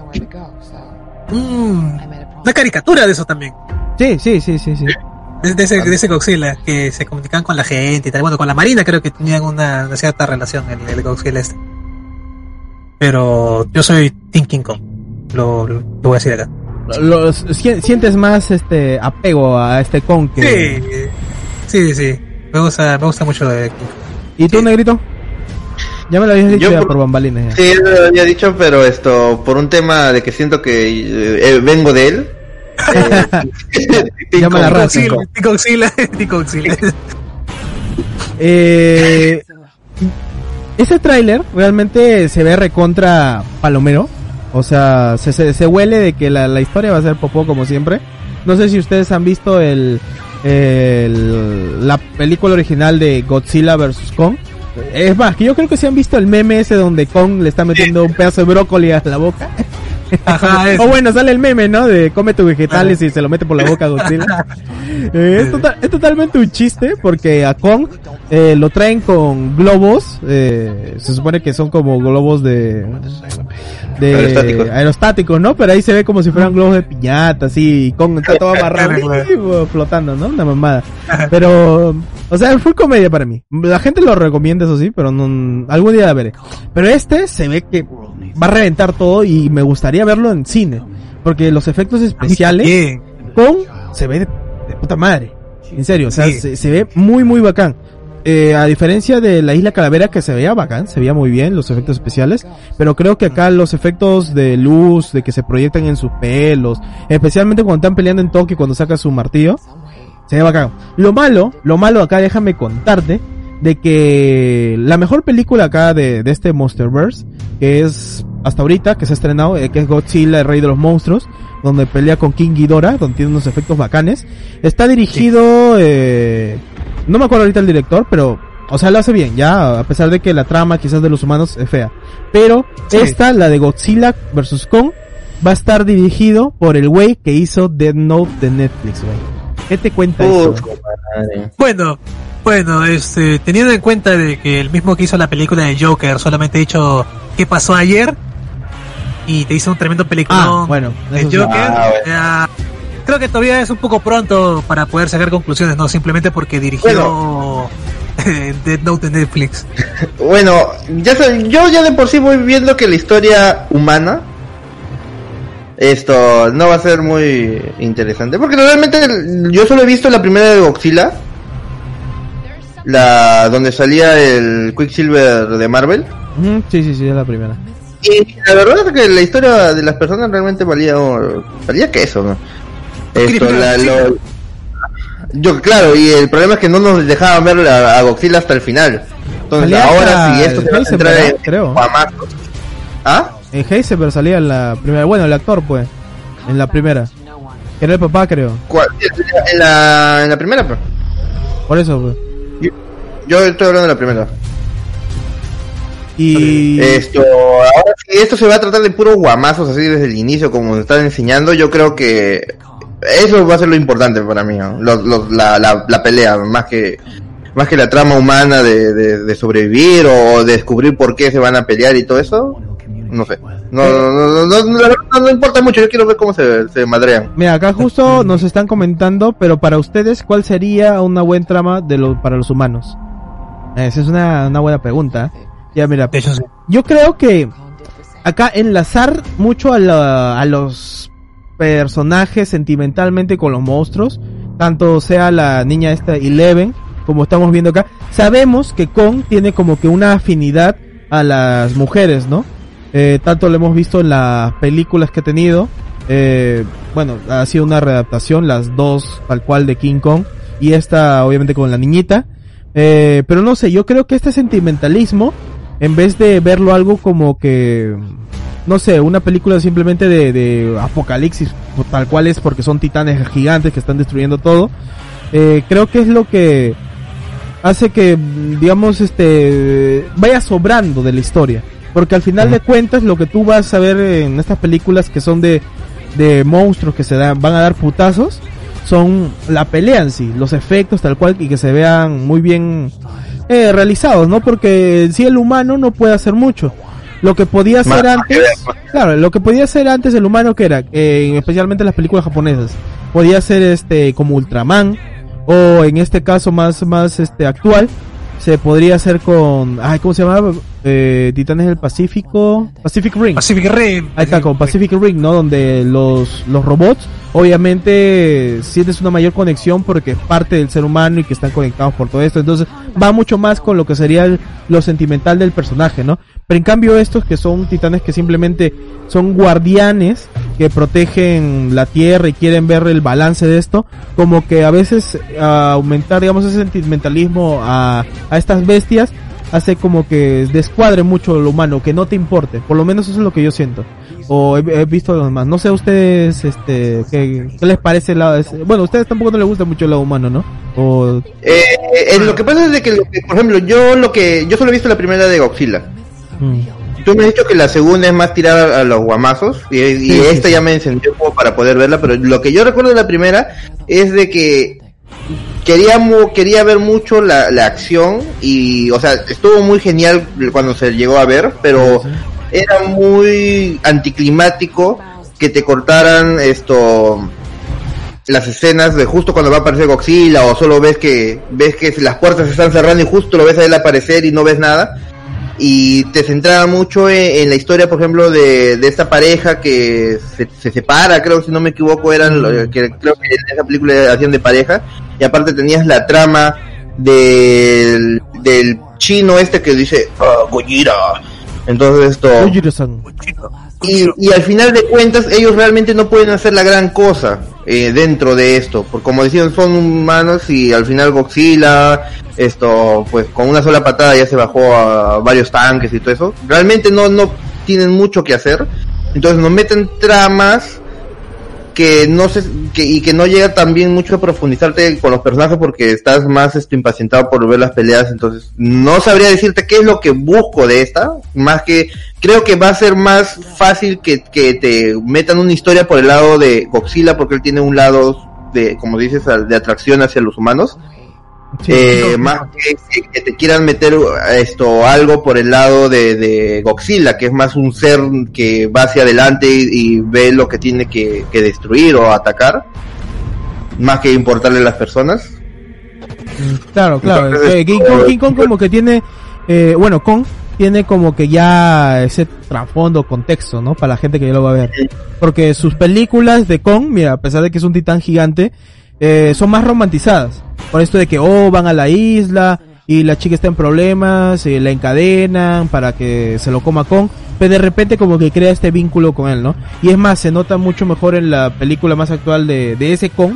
mm, una caricatura de eso también. Sí, sí, sí, sí, sí. De, de ese, de ese Godzilla, que se comunicaban con la gente y tal. Bueno, con la Marina creo que tenían una, una cierta relación el, el Godzilla este. Pero yo soy Thinking Kong. Lo, lo, voy a decir acá. Lo- si- sientes más este apego a este con que... Sí, sí, sí. Me gusta, me gusta mucho lo de King Kong. ¿Y tú, Negrito? Ya me lo habías dicho Yo ya por- por bambalinas. ya. Sí, yo lo había dicho, pero esto, por un tema de que siento que eh, eh, vengo de él. eh, Llama la raza. Team Godzilla. Eh, ese tráiler realmente se ve recontra palomero. O sea, se, se, se huele de que la, la historia va a ser popó como siempre. No sé si ustedes han visto el, el- la película original de Godzilla vs. Kong. Es más, que yo creo que se han visto el meme ese donde Kong le está metiendo un pedazo de brócoli a la boca. Ajá, O bueno, sale el meme, ¿no? De come tus vegetales y se lo mete por la boca a Godzilla. Eh, es, total- es totalmente un chiste porque a Kong eh, lo traen con globos. eh, se supone que son como globos de, de Aerostáticos. aerostáticos, ¿no? Pero ahí se ve como si fueran globos de piñata, así. Y Kong está todo amarrado, y flotando, ¿no? Una mamada. Pero, o sea, fue comedia para mí. La gente lo recomienda, eso sí, pero no, algún día la veré. Pero este se ve que va a reventar todo y me gustaría verlo en cine. Porque los efectos especiales con se ve de, de puta madre. En serio, o sea, Sí. se, se ve muy muy bacán. Eh, a diferencia de la isla Calavera que se veía bacán, se veía muy bien los efectos especiales, pero creo que acá los efectos de luz, de que se proyectan en sus pelos, especialmente cuando están peleando en Tokio cuando saca su martillo, se ve bacán. Lo malo, lo malo acá déjame contarte de que la mejor película acá de, de este Monsterverse, que es hasta ahorita, que se ha estrenado, eh, que es Godzilla, el rey de los monstruos, donde pelea con King Ghidorah, donde tiene unos efectos bacanes, está dirigido, eh, no me acuerdo ahorita el director, pero, o sea, lo hace bien, ya, a pesar de que la trama quizás de los humanos es fea. Pero, Sí. esta, la de Godzilla vs. Kong, va a estar dirigido por el güey que hizo Dead Note de Netflix, güey. ¿Qué te cuenta eso? Madre. Bueno, bueno, este, teniendo en cuenta de que el mismo que hizo la película de Joker solamente ha dicho qué pasó ayer y te hizo un tremendo película Ah, bueno, de. Joker, Ah, bueno. creo que todavía es un poco pronto para poder sacar conclusiones, no simplemente porque dirigió Dead Note de Netflix. Bueno, ya sé, yo ya de por sí voy viendo que la historia humana esto no va a ser muy interesante porque realmente yo solo he visto la primera de Godzilla la donde salía el Quicksilver de Marvel Sí, sí, sí, es la primera. y la verdad es que la historia de las personas realmente valía valía que eso, ¿no? Esto, la, lo- yo claro, y el problema es que no nos dejaban ver a, a Godzilla hasta el final. Entonces Salía ahora si esto se va a en Creo. ¿Ah? En Heisenberg salía en la primera, bueno, el actor, pues, en la primera. Que era el papá, creo. ¿Cuál? En la, en la primera, pues. Por eso, pues. Yo estoy hablando de la primera. Y Esto, ahora si esto se va a tratar de puros guamazos así desde el inicio, como nos están enseñando, yo creo que eso va a ser lo importante para mí, ¿no? Los- los- la, la, la pelea, más que más que la trama humana de, de, de sobrevivir o de descubrir por qué se van a pelear y todo eso, no sé. No, no, no, no, no, no importa mucho, yo quiero ver cómo se, se madrean. Mira, acá justo nos están comentando, pero para ustedes, ¿cuál sería una buena trama de lo, para los humanos? Esa es una, una buena pregunta. Ya, mira, De hecho, sí. yo creo que acá enlazar mucho a, la- a los personajes sentimentalmente con los monstruos, tanto sea la niña esta Eleven, como estamos viendo acá, sabemos que Kong tiene como que una afinidad a las mujeres, ¿no? Eh, tanto lo hemos visto en las películas que ha tenido, eh, bueno, ha sido una readaptación, las dos tal cual de King Kong, y esta obviamente con la niñita, eh, pero no sé, yo creo que este sentimentalismo, en vez de verlo algo como que, no sé, una película simplemente de, de apocalipsis, tal cual es porque son titanes gigantes que están destruyendo todo, eh, creo que es lo que hace que, digamos, este, vaya sobrando de la historia. Porque al final de cuentas, lo que tú vas a ver en estas películas que son de, de monstruos que se dan, van a dar putazos, son la pelea en sí, los efectos tal cual y que se vean muy bien eh, realizados, ¿no? Porque en sí el humano no puede hacer mucho. Lo que podía hacer Más antes, claro, lo que podía hacer antes el humano que era, eh, especialmente en las películas japonesas, podía ser este como Ultraman o en este caso más más este actual se podría hacer con, ay, ¿cómo se llama? Eh, Titanes del Pacífico, Pacific Ring. Pacific Rim. Ahí está, con Pacific Ring, ¿no? Donde los, los robots, obviamente, sientes una mayor conexión porque es parte del ser humano y que están conectados por todo esto. Entonces, va mucho más con lo que sería el- lo sentimental del personaje, ¿no? Pero en cambio, estos que son titanes que simplemente son guardianes que protegen la tierra y quieren ver el balance de esto, como que a veces a aumentar, digamos, ese sentimentalismo a, a estas bestias hace como que descuadre mucho lo humano, que no te importe. Por lo menos eso es lo que yo siento. O he, he visto lo demás. No sé a ustedes, este, qué, qué les parece el lado, bueno, a ustedes tampoco no les gusta mucho el lado humano, ¿no? O, Eh, eh, lo que pasa es de que, por ejemplo, yo lo que, yo solo he visto la primera de Godzilla. mm, Tú me has dicho que la segunda es más tirada a los guamazos y, y Sí, sí, esta sí. ya me encendió como para poder verla, pero lo que yo recuerdo de la primera es de que quería mu- quería ver mucho la, la acción y, o sea, estuvo muy genial cuando se llegó a ver, pero era muy anticlimático que te cortaran esto las escenas de justo cuando va a aparecer Godzilla o solo ves que ves que las puertas se están cerrando y justo lo ves a él aparecer y no ves nada y te centraba mucho en, en la historia por ejemplo de, de esta pareja que se, se separa creo si no me equivoco eran lo- que creo que en esa película hacían de pareja y aparte tenías la trama del, del chino este que dice "Ah, Gojira entonces esto y, y al final de cuentas ellos realmente no pueden hacer la gran cosa eh, dentro de esto, porque como decían son humanos y al final Godzilla, esto pues con una sola patada ya se bajó a varios tanques y todo eso, realmente no, no tienen mucho que hacer, entonces nos meten tramas que no se que, y que no llega también mucho a profundizarte con los personajes porque estás más esto impacientado por ver las peleas entonces no sabría decirte qué es lo que busco de esta más que creo que va a ser más fácil que, que te metan una historia por el lado de Godzilla porque él tiene un lado de como dices de atracción hacia los humanos Sí. eh, más que, que- que te quieran meter esto algo por el lado de, de Godzilla, que es más un ser que va hacia adelante y, y ve lo que tiene que, que destruir o atacar, más que importarle a las personas. Claro, claro. Entonces, eh, King, Kong, King Kong como que tiene, eh, bueno, Kong tiene como que ya ese trasfondo, contexto, ¿no? Para la gente que ya lo va a ver. Porque sus películas de Kong, mira, a pesar de que es un titán gigante, eh, son más romantizadas. Por esto de que, oh, van a la isla y la chica está en problemas, y la encadenan para que se lo coma Kong, pero de repente como que crea este vínculo con él, ¿no? Y es más, se nota mucho mejor en la película más actual de, de ese Kong,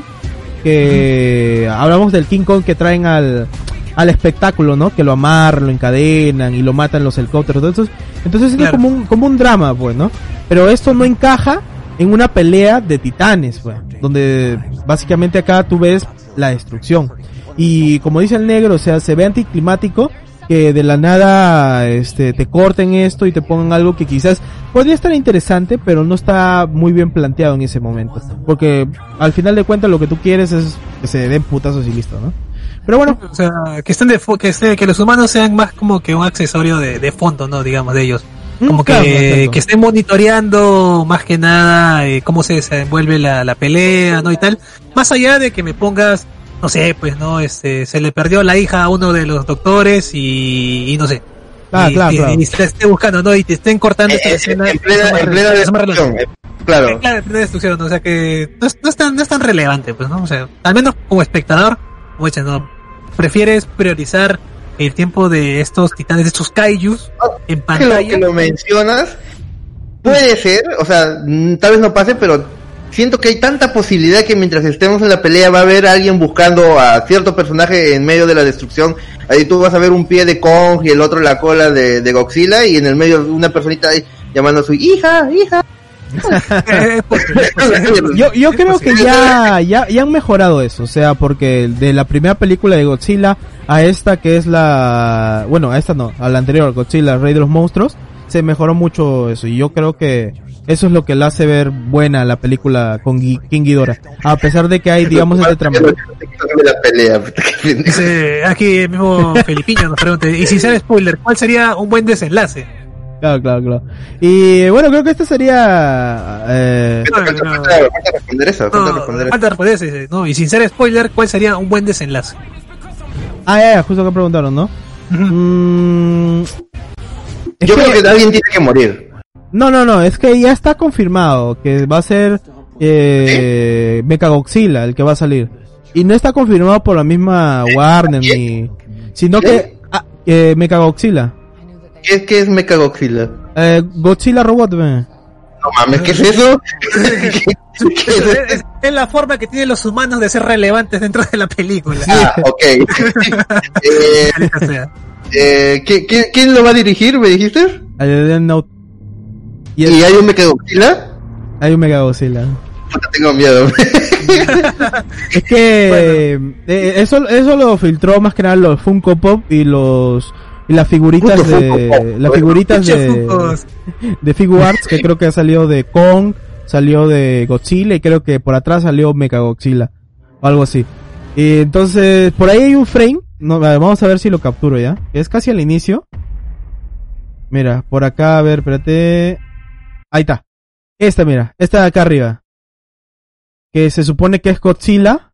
que hablamos del King Kong que traen al, al espectáculo, ¿no? Que lo amarran, lo encadenan y lo matan los helicópteros. Entonces, entonces es como un, como un drama, pues, ¿no? Pero esto no encaja en una pelea de titanes, pues, donde básicamente acá tú ves la destrucción. Y como dice el negro, o sea, se ve anticlimático que de la nada este te corten esto y te pongan algo que quizás podría estar interesante, pero no está muy bien planteado en ese momento. Porque al final de cuentas lo que tú quieres es que se den putazos y listo, ¿no? Pero bueno, O sea, que estén de que, esté- que los humanos sean más como que un accesorio de fondo, ¿no? Digamos, de ellos. Como que, que estén monitoreando más que nada eh, cómo se desenvuelve la, la pelea, ¿no? Y tal. Más allá de que me pongas, no sé, pues, ¿no? Este, se le perdió la hija a uno de los doctores y, y no sé. Ah, y, claro, y- claro. y se la esté buscando, ¿no? Y te estén cortando esta Eh, escena. en plena, en plena destrucción, eh, claro. En plena destrucción, ¿no? o sea que no es, no es tan, no es tan relevante, pues, ¿no? O sea, al menos como espectador, como dicen, ¿no? Prefieres priorizar el tiempo de estos titanes, de estos kaijus, en que lo, pantalla. que lo mencionas, puede ser, o sea, mm, tal vez no pase, pero siento que hay tanta posibilidad que mientras estemos en la pelea va a haber alguien buscando a cierto personaje en medio de la destrucción. Ahí tú vas a ver un pie de Kong y el otro la cola de, de Godzilla y en el medio una personita ahí llamando a su hija, hija. Yo, yo creo que ya, ya, ya han mejorado eso, o sea, porque de la primera película de Godzilla a esta que es la, bueno, a esta no, a la anterior, Godzilla, Rey de los Monstruos, se mejoró mucho eso y yo creo que eso es lo que la hace ver buena la película con Gui- King Ghidorah, a pesar de que hay, digamos, este trama. de la pelea. Dice, aquí el mismo Felipiño nos pregunta, y sin ser spoiler, ¿cuál sería un buen desenlace? Claro, claro, claro. Y bueno, creo que este sería, eh, Falta, No, no. falta- responder eso, falta No, responder eso. falta responder ese, no, y sin ser spoiler, ¿cuál sería un buen desenlace? Ah, ya, ya, justo que preguntaron, ¿no? Mm, es Yo creo que alguien tiene que morir. No, no, no, es que ya está confirmado que va a ser eh, Mechagodzilla el que va a salir. Y no está confirmado por la misma Warner ni... Sino que... Ah, eh, Mechagodzilla. ¿Qué, es- qué es Mechagodzilla? Eh, Godzilla Robot, ve. No mames, ¿qué es eso? ¿Qué, qué es eso? es, es la forma que tienen los humanos de ser relevantes dentro de la película. Ah, ok. eh, eh, ¿qui- qui- ¿Quién lo va a dirigir, me dijiste? Know- Y ¿Y hay un Mechagodzilla? hay un Mechagodzilla. Tengo miedo. Es que eh, eso eso lo filtró más que nada los Funko Pop y los y las figuritas Puto de las figuritas de de Figure Arts que creo que ha salido de Kong, salió de Godzilla y creo que por atrás salió Mechagodzilla o algo así. Y entonces por ahí hay un frame, no, vamos a ver si lo capturo ya. Es casi al inicio. Mira, por acá, a ver, espérate. Ahí está. Esta, mira, esta de acá arriba. Que se supone que es Godzilla.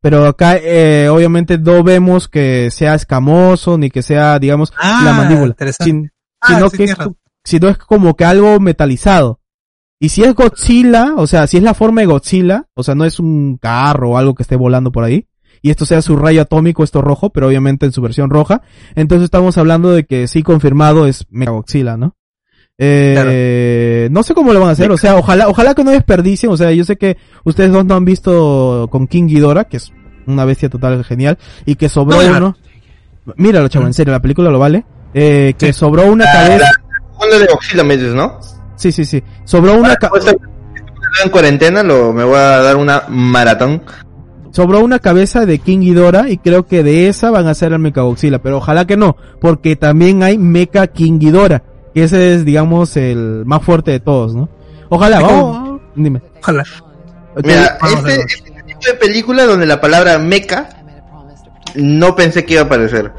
Pero acá, eh, obviamente no vemos que sea escamoso, ni que sea, digamos, Ah, la mandíbula. interesante. Sin- Ah, sino sí, que es, sino es como que algo metalizado. Y si es Godzilla, o sea, si es la forma de Godzilla, o sea, no es un carro o algo que esté volando por ahí, y esto sea su rayo atómico, esto rojo, pero obviamente en su versión roja, entonces estamos hablando de que sí confirmado es Mechagodzilla, ¿no? Eh, no sé cómo lo van a hacer, o sea, ojalá, ojalá que no desperdicien, o sea, yo sé que ustedes dos no han visto con King Ghidorah, que es una bestia total genial, y que sobró No, uno, míralo chavo, en serio, la película lo vale, eh, que sobró una cabeza, de Godzilla me dices, ¿no? sí, sí, sí, sobró una ca- Pues, en cuarentena lo, me voy a dar una maratón. sobró una cabeza de King Ghidorah y creo que de esa van a hacer el Mechagodzilla, pero ojalá que no, porque también hay Mecha King Ghidorah, que ese es, digamos, el más fuerte de todos, ¿no? Ojalá, vamos, dime. Ojalá. Mira, este, este tipo de película donde la palabra mecha no pensé que iba a aparecer.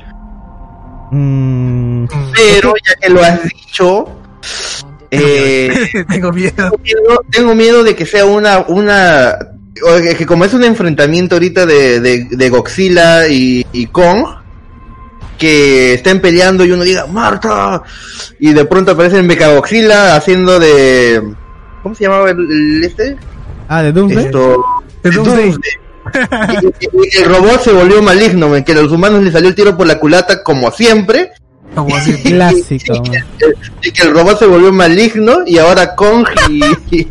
Mm, Pero ya que lo has dicho, eh, Tengo miedo. tengo miedo- tengo miedo de que sea una, una, o que que como es un enfrentamiento ahorita de, de, de Godzilla y, y Kong, que estén peleando y uno diga, Marta, y de pronto aparece el Mechagodzilla haciendo de, ¿cómo se llamaba el, el este? ah, de Doomsday. Esto, De Doomsday. Doomsday. El robot se volvió maligno, en que a los humanos les salió el tiro por la culata como siempre, Como así. Clásico. man. y que el robot se volvió maligno y ahora Kong y,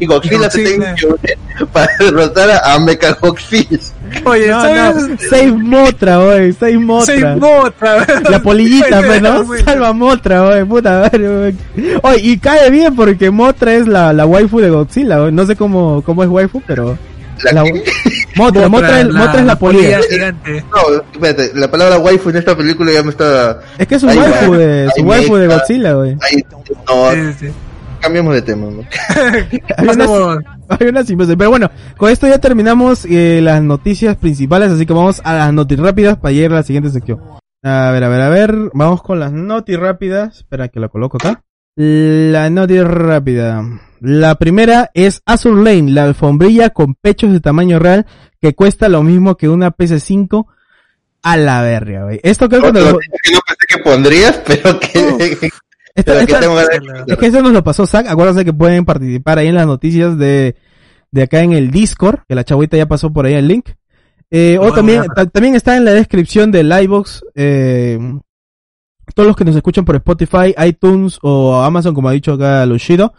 y Godzilla se tienen que unir para derrotar a, a Mechagodzilla. Oye, No, ¿sabes? no, Save Motra, wey, Save Motra. Save Motra. La polillita, Oye, pues, ¿no? Salva Motra, wey, puta wey. Oye, y cae bien porque Motra es la, la waifu de Godzilla, wey. No sé cómo, cómo es waifu, pero La- La, Motra, Motra, es- Motra es la polilla. gigante. No, espérate, la palabra waifu en esta película ya me está... Es que es Ahí waifu de, su waifu de. Godzilla, güey. No, Sí, sí. cambiemos de tema, ¿no? Hay una, Pasamos- hay una simbiósis. Pero bueno, con esto ya terminamos eh, las noticias principales, así que vamos a las noticias rápidas para llegar a la siguiente sección. A ver, a ver, a ver, vamos con las noticias rápidas. Espera que lo coloco acá. La noticia rápida. La primera es Azur Lane, la alfombrilla con pechos de tamaño real que cuesta lo mismo que una PC5 a la verga, güey. Esto creo que que no pensé que pondrías, pero que... esta- pero que tengo Es que eso nos lo pasó Zack. Acuérdense que pueden participar ahí en las noticias de, de acá en el Discord, que la chavita ya pasó por ahí el link. Eh, o también, también está en la descripción del iVoox, eh, todos los que nos escuchan por Spotify, iTunes o Amazon, como ha dicho acá Lucido,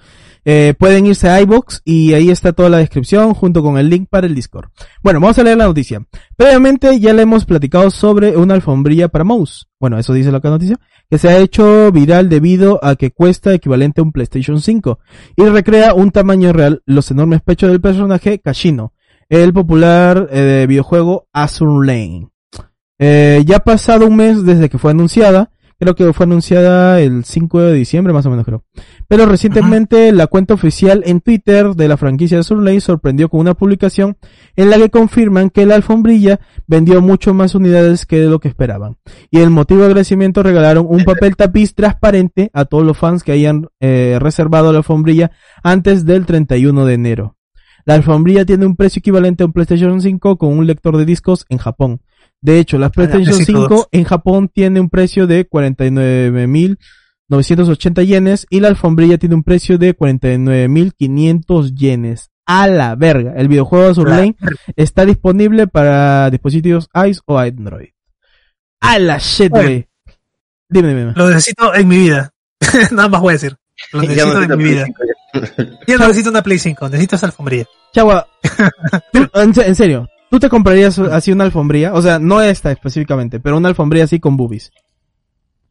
eh, pueden irse a iVoox y ahí está toda la descripción junto con el link para el Discord. Bueno, vamos a leer la noticia. Previamente ya le hemos platicado sobre una alfombrilla para mouse. Bueno, eso dice la noticia que se ha hecho viral debido a que cuesta equivalente a un PlayStation 5 y recrea un tamaño real los enormes pechos del personaje Kashino, el popular eh, videojuego Azur Lane. Eh, ya ha pasado un mes desde que fue anunciada, creo que fue anunciada el 5 de diciembre más o menos creo. Pero recientemente la cuenta oficial en Twitter de la franquicia de Lane sorprendió con una publicación en la que confirman que la alfombrilla vendió mucho más unidades que de lo que esperaban y el motivo de agradecimiento regalaron un papel tapiz transparente a todos los fans que hayan eh, reservado la alfombrilla antes del 31 de enero. La alfombrilla tiene un precio equivalente a un PlayStation 5 con un lector de discos en Japón. De hecho, la PlayStation necesito 5 dos. en Japón tiene un precio de 49.980 yenes y la alfombrilla tiene un precio de 49.500 yenes. A la verga. El videojuego Lane está disponible para dispositivos iOS o Android. A la shit, güey. Dime, dime. Lo necesito en mi vida. Nada más voy a decir. Lo necesito en mi vida. Yo no necesito una Play 5, necesito esa alfombrilla. Chagua, en serio, ¿tú te comprarías así una alfombrilla? O sea, no esta específicamente, pero una alfombrilla así con boobies.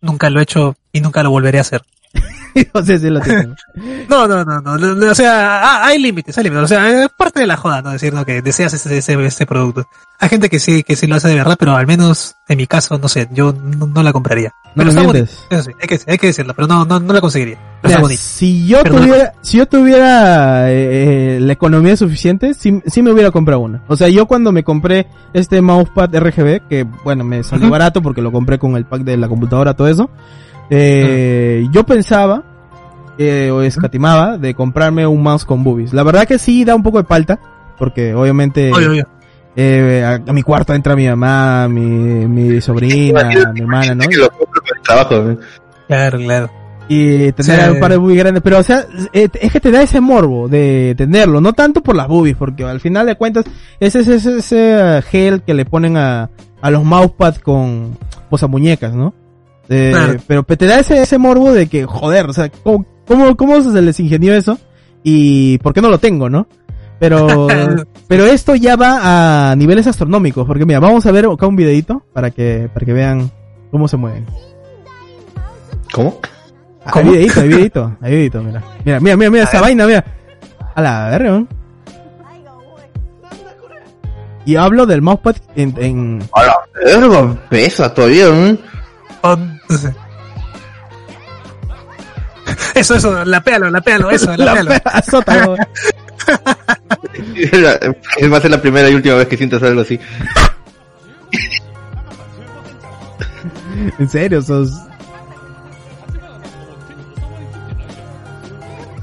Nunca lo he hecho y nunca lo volveré a hacer. o sea, sí lo tengo. No, no, no, no. O sea, ah, hay límites, hay límites. O sea, es parte de la joda, ¿no? Decir, ¿no? Que deseas ese, ese, ese producto. Hay gente que sí, que sí lo hace de verdad, pero al menos en mi caso, no sé, yo no, no la compraría. No Pero está bonito. Eso sí, hay que, hay que decirlo, pero no, no, no la conseguiría. Pero Mira, está si yo tuviera, si yo tuviera eh, eh, la economía suficiente, sí, sí me hubiera comprado una. O sea, yo cuando me compré este mousepad RGB, que bueno, me salió barato porque lo compré con el pack de la computadora, todo eso, eh, yo pensaba, eh, o escatimaba, de comprarme un mouse con boobies. La verdad que sí da un poco de palta, porque obviamente Obvio, obvio. Eh, a, a mi cuarto entra mi mamá, mi, mi sobrina, mi hermana, ¿no? que lo compro por el trabajo, ¿no? Claro, claro. y tener Sí. un par de boobies grandes, pero o sea, eh, es que te da ese morbo de tenerlo, no tanto por las boobies, porque al final de cuentas ese es ese, ese gel que le ponen a, a los mousepads con muñecas, ¿no? Eh, Claro. Pero te da ese, ese morbo de que, joder, o sea, ¿cómo, cómo, cómo se les ingenió eso? Y ¿por qué no lo tengo, no? Pero, pero esto ya va a niveles astronómicos, porque mira, vamos a ver acá un videito para que, para que vean cómo se mueven. ¿Cómo? Ah, ¿Cómo? Hay videito, hay videito, hay videito, mira. Mira, mira, mira, mira esa vaina, mira. A la verga. Y hablo del mousepad en, en... A la verga, pesa todavía. On- Eso, eso, lapéalo, lapéalo, eso, la lapéalo. perra azota, ¿no? Es más, es la primera y última vez que sientes algo así. En serio, sos...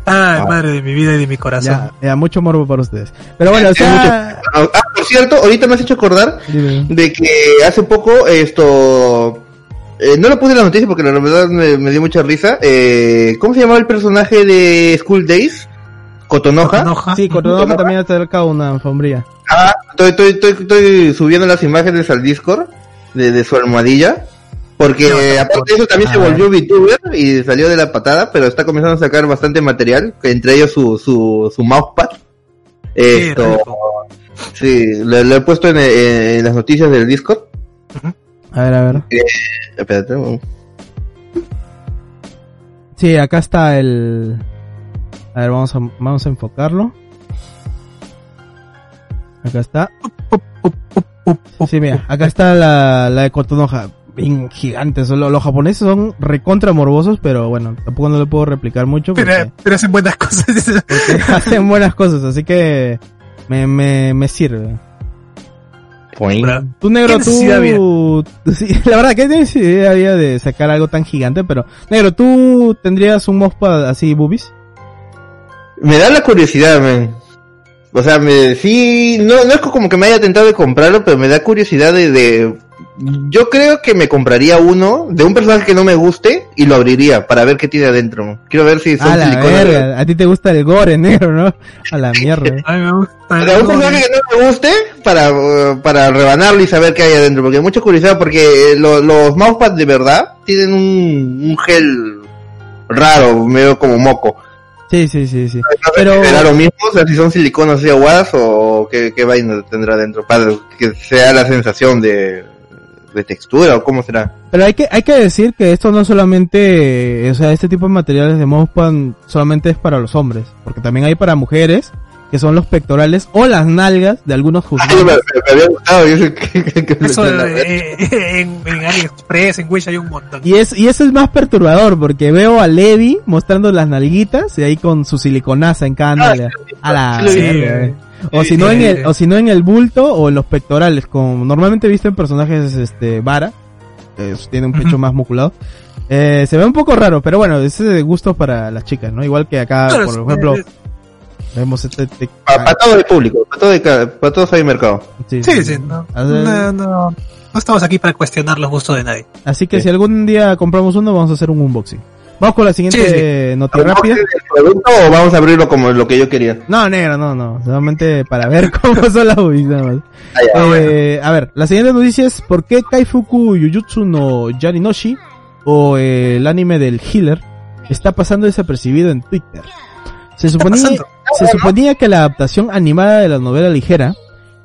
Ay, madre de mi vida y de mi corazón. Ya, ya, mucho morbo para ustedes. Pero bueno, o sea... Ah, por cierto, ahorita me has hecho acordar dime. de que hace poco esto... eh, no lo puse en la noticia porque la verdad me, me dio mucha risa. Eh, ¿Cómo se llamaba el personaje de School Days? Cotonoja. Sí, Cotonoja también acerca una alfombría. Ah, estoy, estoy, estoy, estoy subiendo las imágenes al Discord de, de su almohadilla. Porque No, eh, aparte de eso también se volvió VTuber y salió de la patada, pero está comenzando a sacar bastante material, entre ellos su, su, su mousepad. Esto, sí, lo, lo he puesto en, en las noticias del Discord. A ver, a ver. Espérate, un- Sí, acá está el... A ver, vamos a, vamos a enfocarlo. Acá está. Sí, mira, acá está la, la de Kotonoha. Bien gigantes. Lo- los japoneses son recontra morbosos, pero bueno, tampoco no le puedo replicar mucho porque, Pero, pero hacen buenas cosas. hacen buenas cosas, así que me, me, me sirve. Tú, negro, tú... Sí, la verdad, ¿qué necesidad había de sacar algo tan gigante? Pero, negro, ¿tú tendrías un mousepad así, boobies? Me da la curiosidad, men. O sea, me, sí, no, no es como que me haya tentado de comprarlo, pero me da curiosidad de, de- yo creo que me compraría uno de un personaje que no me guste y lo abriría para ver qué tiene adentro. Quiero ver si son A la verga, a ti te gusta el gore, negro, ¿no? A la mierda. A mí me gusta. O sea, un personaje que no me guste para, para rebanarlo y saber qué hay adentro, porque hay mucha curiosidad, porque eh, lo- los mousepads de verdad tienen un, un gel raro, medio como moco. Sí, sí, sí, sí. Pero- será lo mismo, o sea, si son siliconas así aguadas o qué, qué vaina tendrá dentro, para que sea la sensación de, de textura o cómo será. Pero hay que, hay que decir que esto no solamente, o sea, este tipo de materiales de mousepad solamente es para los hombres, porque también hay para mujeres, que son los pectorales o las nalgas de algunos Ay, me, juzgados. me- me había gustado, yo sé que, que- que- Eso que- eh, en, en AliExpress, en Wish hay un montón. Y es, y eso es más perturbador, porque veo a Levi mostrando las nalguitas y ahí con su siliconaza en cada nalga. A la sí eh. O si no en el, o si no en el bulto o en los pectorales, como normalmente visto en personajes este vara, eh, tiene un pecho más musculado. Eh, se ve un poco raro, pero bueno, ese es de gusto para las chicas, ¿no? Igual que acá, por ejemplo, vemos este, este- Para, para todo el público, para todo, el para todos hay mercado. sí, Sí, sí, no, no, no, no estamos aquí para cuestionar los gustos de nadie. Así que Sí. si algún día compramos uno, vamos a hacer un unboxing. Vamos con la siguiente Sí, sí. eh, noti rápida. ¿El producto o vamos a abrirlo como lo que yo quería? No, negro, no, no. Solamente para ver cómo son las boobies, nada más. Ah, ya. Eh, a ver, la siguiente noticia es ¿por qué Kaifuku Yujutsu no Yarinoshi o eh, el anime del Healer está pasando desapercibido en Twitter? Se suponía? Se suponía que la adaptación animada de la novela ligera,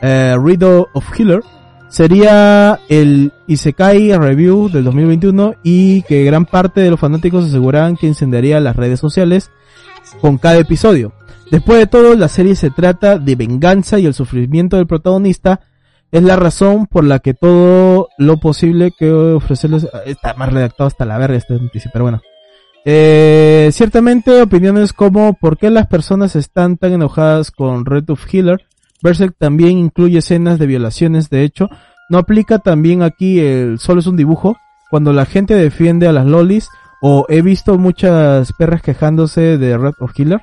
eh, Riddle of Healer, sería el Isekai Review del 2021 y que gran parte de los fanáticos aseguraban que incendiaría las redes sociales con cada episodio. Después de todo, la serie se trata de venganza y el sufrimiento del protagonista es la razón por la que todo lo posible que ofrecerles está más redactado hasta la verga este pero bueno. Eh, ciertamente opiniones como por qué las personas están tan enojadas con Red of Healer. Berserk también incluye escenas de violaciones, de hecho, no aplica también aquí el solo es un dibujo. Cuando la gente defiende a las lolis o he visto muchas perras quejándose de Red of Healer,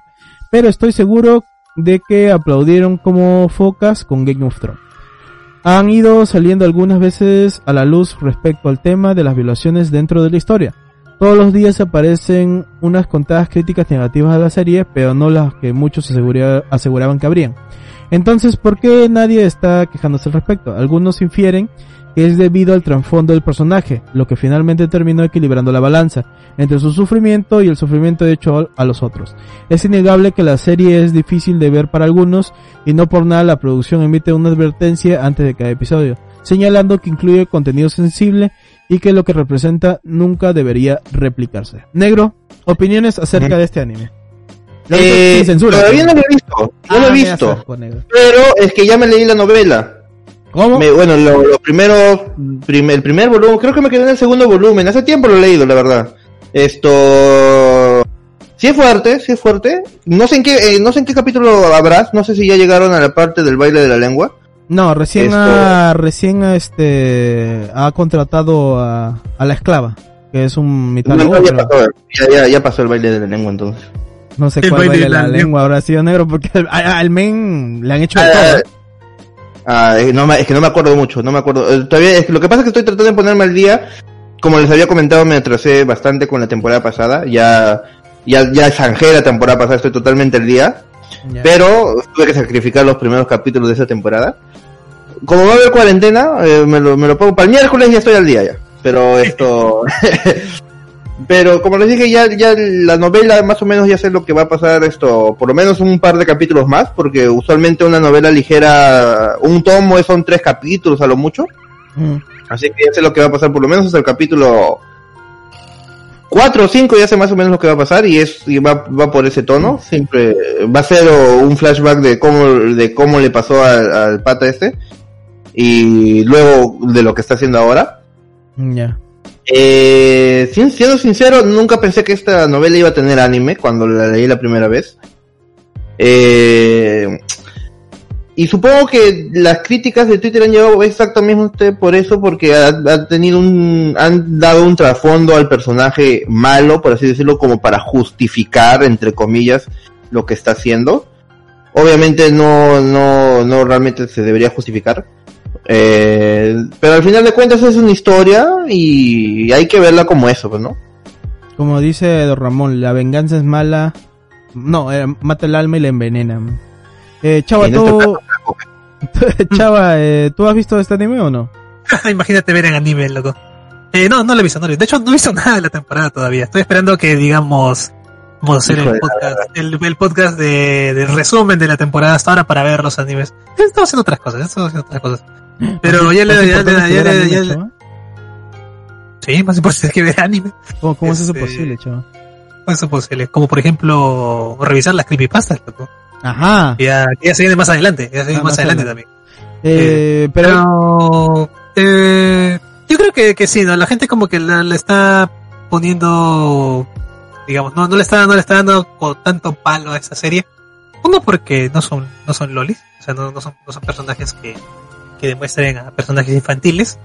pero estoy seguro de que aplaudieron como focas con Game of Thrones. Han ido saliendo algunas veces a la luz respecto al tema de las violaciones dentro de la historia. Todos los días aparecen unas contadas críticas negativas a la serie, pero no las que muchos asegura- aseguraban que habrían. Entonces, ¿por qué nadie está quejándose al respecto? Algunos infieren que es debido al trasfondo del personaje, lo que finalmente terminó equilibrando la balanza entre su sufrimiento y el sufrimiento hecho a los otros. Es innegable que la serie es difícil de ver para algunos y no por nada la producción emite una advertencia antes de cada episodio, señalando que incluye contenido sensible y que lo que representa nunca debería replicarse. Negro, opiniones acerca de este anime. Eh, censura. todavía no lo he visto, no Ah, lo he me visto. Pero es que ya me leí la novela. ¿Cómo? Me- bueno, lo, lo primero, prim- el primer volumen, creo que me quedé en el segundo volumen. Hace tiempo lo he leído, la verdad. Esto, sí es fuerte, sí es fuerte. No sé en qué, eh, no sé en qué capítulo habrás. No sé si ya llegaron a la parte del baile de la lengua. No, recién Esto- ha, recién ha, este, ha contratado a, a la esclava, que es un No, mitólogo, no, ya, pasó, ya, ya, ya pasó el baile de la lengua entonces. no sé El cuál baile de la, la lengua habrá sido negro, porque al, men le han hecho de Ah, todo. Ah, es, no es que no me acuerdo mucho, no me acuerdo. Eh, Todavía, es que lo que pasa es que estoy tratando de ponerme al día. Como les había comentado, me atrasé bastante con la temporada pasada. Ya, ya, ya zanjé la temporada pasada, estoy totalmente al día. Pero tuve que sacrificar los primeros capítulos de esa temporada. Como va a haber cuarentena, eh, me, lo, me lo pongo para el miércoles y ya estoy al día ya. Pero esto... Pero como les dije, ya, ya la novela más o menos ya sé lo que va a pasar esto, por lo menos un par de capítulos más, porque usualmente una novela ligera, un tomo son tres capítulos a lo mucho, Mm. así que ya sé lo que va a pasar por lo menos hasta el capítulo 4 o 5 ya sé más o menos lo que va a pasar y es y va, va por ese tono. Siempre va a ser un flashback de cómo, de cómo le pasó al, al pata este y luego de lo que está haciendo ahora. Ya. Eh, siendo sincero, nunca pensé que esta novela iba a tener anime cuando la leí la primera vez. Eh, y supongo que las críticas de Twitter han llegado exactamente por eso, porque ha tenido un, han dado un trasfondo al personaje malo, por así decirlo, como para justificar, entre comillas, lo que está haciendo. Obviamente no, no, no realmente se debería justificar. Eh, pero al final de cuentas es una historia y hay que verla como eso, pues, ¿no? Como dice Don Ramón, la venganza es mala. No, eh, mata el alma y la envenena. Eh, Chava, este tú... Chava, eh, ¿tú has visto este anime o no? Imagínate ver en anime, loco. Eh, no, no lo he visto, no lo he visto. De hecho, no he visto nada de la temporada todavía. Estoy esperando que, digamos, vamos a hacer el podcast, el, el podcast de, de resumen de la temporada hasta ahora para ver los animes. Estaba haciendo otras cosas, estaba haciendo otras cosas. Pero ya le, ¿Es ya ya ya sí, más importante que ver anime. ¿Cómo, cómo es eso Este- posible, Chava? ¿Cómo es eso posible? Como por ejemplo, revisar las creepypastas, loco. Ajá. Que Ya, se viene más adelante, ya se viene Ah, más, más adelante adelante. también. Eh, pero... Pero, eh, yo creo que, que sí, ¿no? La gente como que la, la está poniendo, digamos, no, no le está, no le está dando con tanto palo a esta serie. Uno porque no son, no son lolis, o sea, no, no son, no son personajes que, que demuestren a personajes infantiles.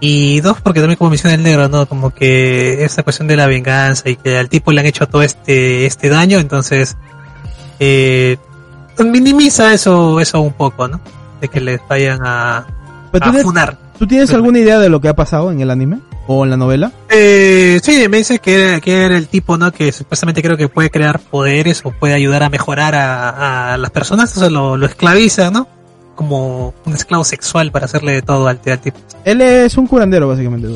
Y dos, porque también como menciona el negro, ¿no? Como que esta cuestión de la venganza y que al tipo le han hecho todo este, este daño, entonces, eh, minimiza eso, eso un poco, ¿no? De que les vayan a, pero a ¿tú, tienes, funar. tú tienes alguna idea de lo que ha pasado en el anime? ¿O en la novela? Eh, sí, me dice que era, que era el tipo, ¿no? Que supuestamente creo que puede crear poderes o puede ayudar a mejorar a, a las personas, entonces lo, lo esclaviza, ¿no? Como un esclavo sexual para hacerle de todo al, al tipo. Él es un curandero, básicamente.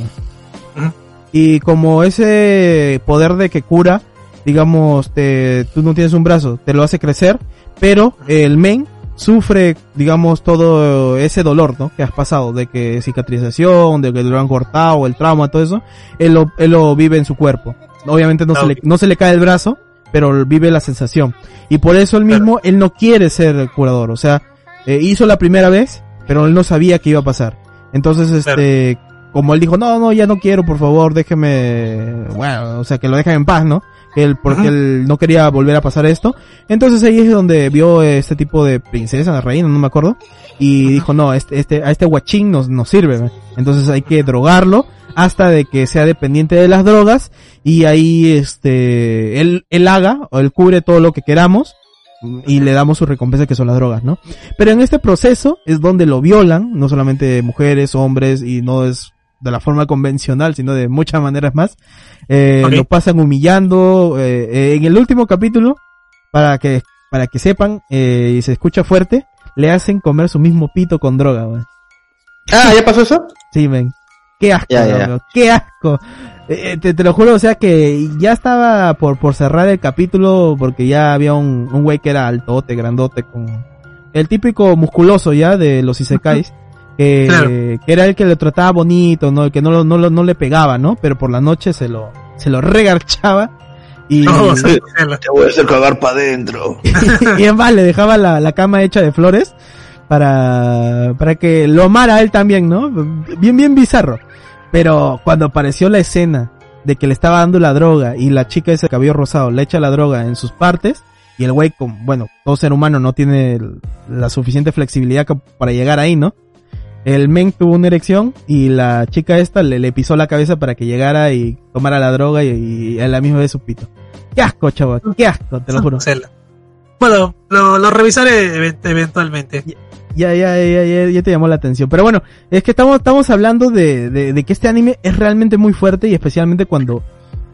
Y como ese poder de que cura, digamos, te, tú no tienes un brazo, te lo hace crecer, pero el men sufre, digamos, todo ese dolor, ¿no? Que has pasado, de que cicatrización, de que lo han cortado, el trauma, todo eso, él lo, él lo vive en su cuerpo. Obviamente no, Ah, se le, ok. no se le cae el brazo, pero vive la sensación. Y por eso él mismo, él no quiere ser curador, o sea, eh, hizo la primera vez, pero él no sabía qué iba a pasar. Entonces, este, como él dijo, no, no, ya no quiero, por favor, déjeme, bueno, o sea, que lo dejen en paz, ¿no? Él, porque él no quería volver a pasar esto. Entonces ahí es donde vio este tipo de princesa, reina, no me acuerdo, y dijo, no, este, este, a este guachín nos, nos sirve, entonces hay que drogarlo hasta de que sea dependiente de las drogas y ahí, este, él, él haga, o él cubre todo lo que queramos, y le damos su recompensa que son las drogas, ¿no? Pero en este proceso es donde lo violan, no solamente mujeres, hombres, y no es de la forma convencional, sino de muchas maneras más. Eh, Ok. Lo pasan humillando. eh, eh, en el último capítulo, para que, para que sepan, eh, y se escucha fuerte, le hacen comer su mismo pito con droga, weón. Ah, ¿ya pasó eso? Sí, men. Qué asco, Ya, ya, ya. loco, qué asco. Eh, eh, te, te lo juro, o sea que ya estaba por, por cerrar el capítulo porque ya había un, un güey que era altote, grandote, con el típico musculoso ya de los isekais, que, Claro. que era el que le trataba bonito, ¿no? El que no, lo- no, lo- no le pegaba, ¿no? Pero por la noche se lo, se lo regarchaba y, No. Te voy a hacer cagar para adentro. y en más le dejaba la, la cama hecha de flores para, para que lo amara a él también, ¿no? Bien, bien bizarro. Pero cuando apareció la escena de que le estaba dando la droga y la chica ese cabello rosado le echa la droga en sus partes y el güey, como, bueno, todo ser humano no tiene la suficiente flexibilidad para llegar ahí, ¿no? El men tuvo una erección y la chica esta le, le pisó la cabeza para que llegara y tomara la droga y, y a la misma vez su pito. Qué asco, chaval, qué asco, te lo juro. Bueno, lo, lo revisaré event- eventualmente. Ya, ya, ya, ya, ya te llamó la atención. Pero bueno, es que estamos, estamos hablando de, de, de que este anime es realmente muy fuerte y especialmente cuando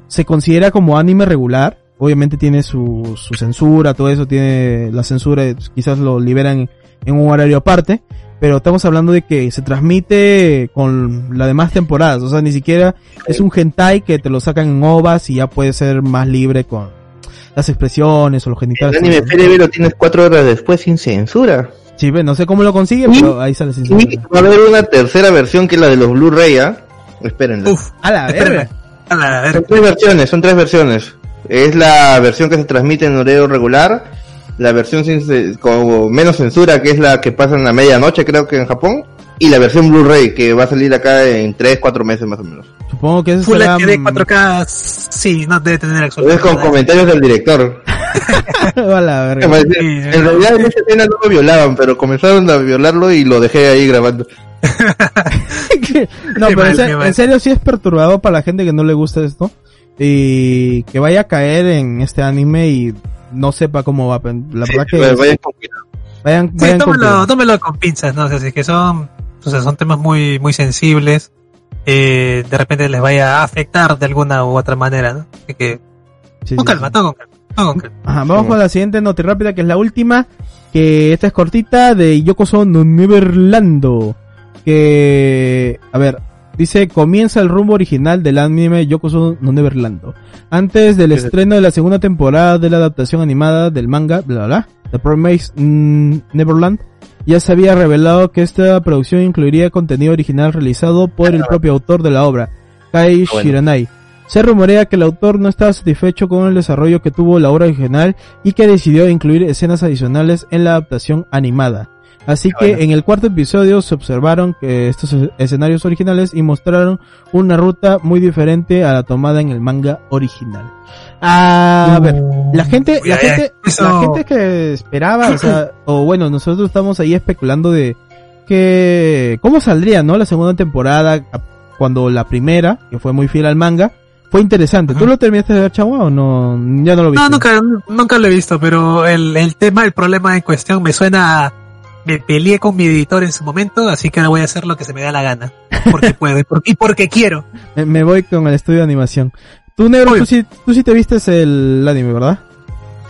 se considera como anime regular. Obviamente tiene su, su censura, todo eso tiene la censura, quizás lo liberan en un horario aparte. Pero estamos hablando de que se transmite con las demás temporadas. O sea, ni siquiera es un hentai que te lo sacan en ovas y ya puede ser más libre con las expresiones o los El genitales. anime Ferebe lo tienes cuatro horas después sin censura. Sí, ve, no sé cómo lo consigue, pero ahí sale sin censura. va a haber una tercera versión que es la de los Blu-ray, ¿ah? Espérenla. Uf, A la verga. A la Son verga. tres versiones, son tres versiones. Es la versión que se transmite en horario regular, la versión sin, con menos censura, que es la que pasa en la medianoche, creo que en Japón, y la versión Blu-ray, que va a salir acá en 3, 4 meses más o menos. Supongo que eso Full será... HD 4K, sí, no debe tener Es absolutamente con comentarios del director. A la verga. En realidad en esa escena no lo violaban, pero comenzaron a violarlo y lo dejé ahí grabando. no, Qué pero mal, en, se- qué mal. en serio sí es perturbador para la gente que no le gusta esto. Y que vaya a caer en este anime y no sepa cómo va. La verdad que Vayan- vayan con cuidado. vayan, Sí, vayan con tómelo, cuidado. tómelo con pinzas, ¿no? O sea, si es que son, o sea, son temas muy, muy sensibles, eh, de repente les vaya a afectar de alguna u otra manera, ¿no? Así que, Sí, con sí, calma, sí. todo con calma, todo con calma. Ajá, vamos con la siguiente nota rápida que es la última. Que esta es cortita de Yokoso Neverlando. Que, a ver, dice comienza el rumbo original del anime Yokoso no Neverlando. Antes del estreno de la segunda temporada de la adaptación animada del manga, bla bla, bla The Promise mm, Neverland, ya se había revelado que esta producción incluiría contenido original realizado por el propio autor de la obra, Kai Bueno. Shiranai. Se rumorea que el autor no estaba satisfecho con el desarrollo que tuvo la obra original y que decidió incluir escenas adicionales en la adaptación animada. Así que Bueno. en el cuarto episodio se observaron que estos es- escenarios originales y mostraron una ruta muy diferente a la tomada en el manga original. Ah, a ver, la gente, la gente, eso- la gente que esperaba, o sea, o bueno, nosotros estamos ahí especulando de que cómo saldría, ¿no? La segunda temporada cuando la primera, que fue muy fiel al manga, fue interesante. ¿Tú lo terminaste de ver, Chagua, o no? Ya no lo viste. No, nunca, nunca lo he visto, pero el, el tema, el problema en cuestión me suena me peleé con mi editor en su momento, así que ahora voy a hacer lo que se me da la gana. Porque puedo y, por- y porque quiero. Me, me voy con el estudio de animación. Tú, Negro, tú sí, tú sí te vistes el anime, ¿verdad?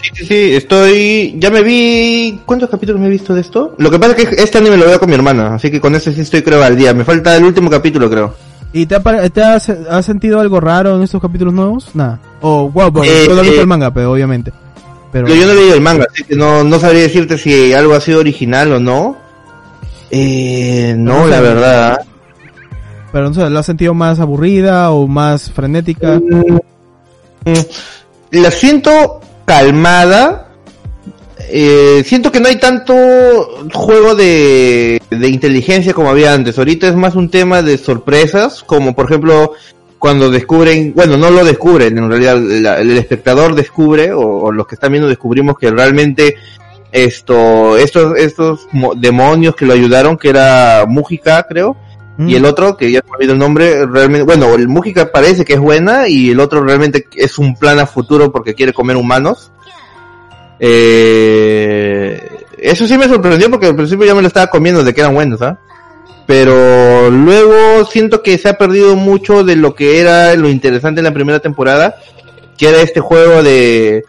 Sí, sí, sí, estoy... Ya me vi... ¿Cuántos capítulos me he visto de esto? Lo que pasa es que este anime lo veo con mi hermana, así que con ese sí estoy creo al día. Me falta el último capítulo creo. ¿Y te, ha, pare- te has, has sentido algo raro en estos capítulos nuevos? Nada. O, wow, bueno, Eh, visto eh, el manga, pero obviamente. Pero, Pero yo no he leído el manga, así que no, no sabría decirte si algo ha sido original o no. Eh, no, No sé. la verdad. pero no sé, ¿la has sentido más aburrida o más frenética? Mm, La siento calmada. Eh, siento que no hay tanto juego de, de inteligencia como había antes. Ahorita es más un tema de sorpresas, como por ejemplo cuando descubren, bueno, no lo descubren, en realidad la- el espectador descubre, o, o los que están viendo descubrimos que realmente esto, estos, estos mo- demonios que lo ayudaron, que era Mújica, creo, Mm. y el otro, que ya me olvidó el nombre, realmente, bueno, el Mújica parece que es buena y el otro realmente es un plan a futuro porque quiere comer humanos. Eh, eso sí me sorprendió porque al principio ya me lo estaba comiendo de que eran buenos, ¿ah? Pero luego siento que se ha perdido mucho de lo que era lo interesante en la primera temporada, que era este juego de,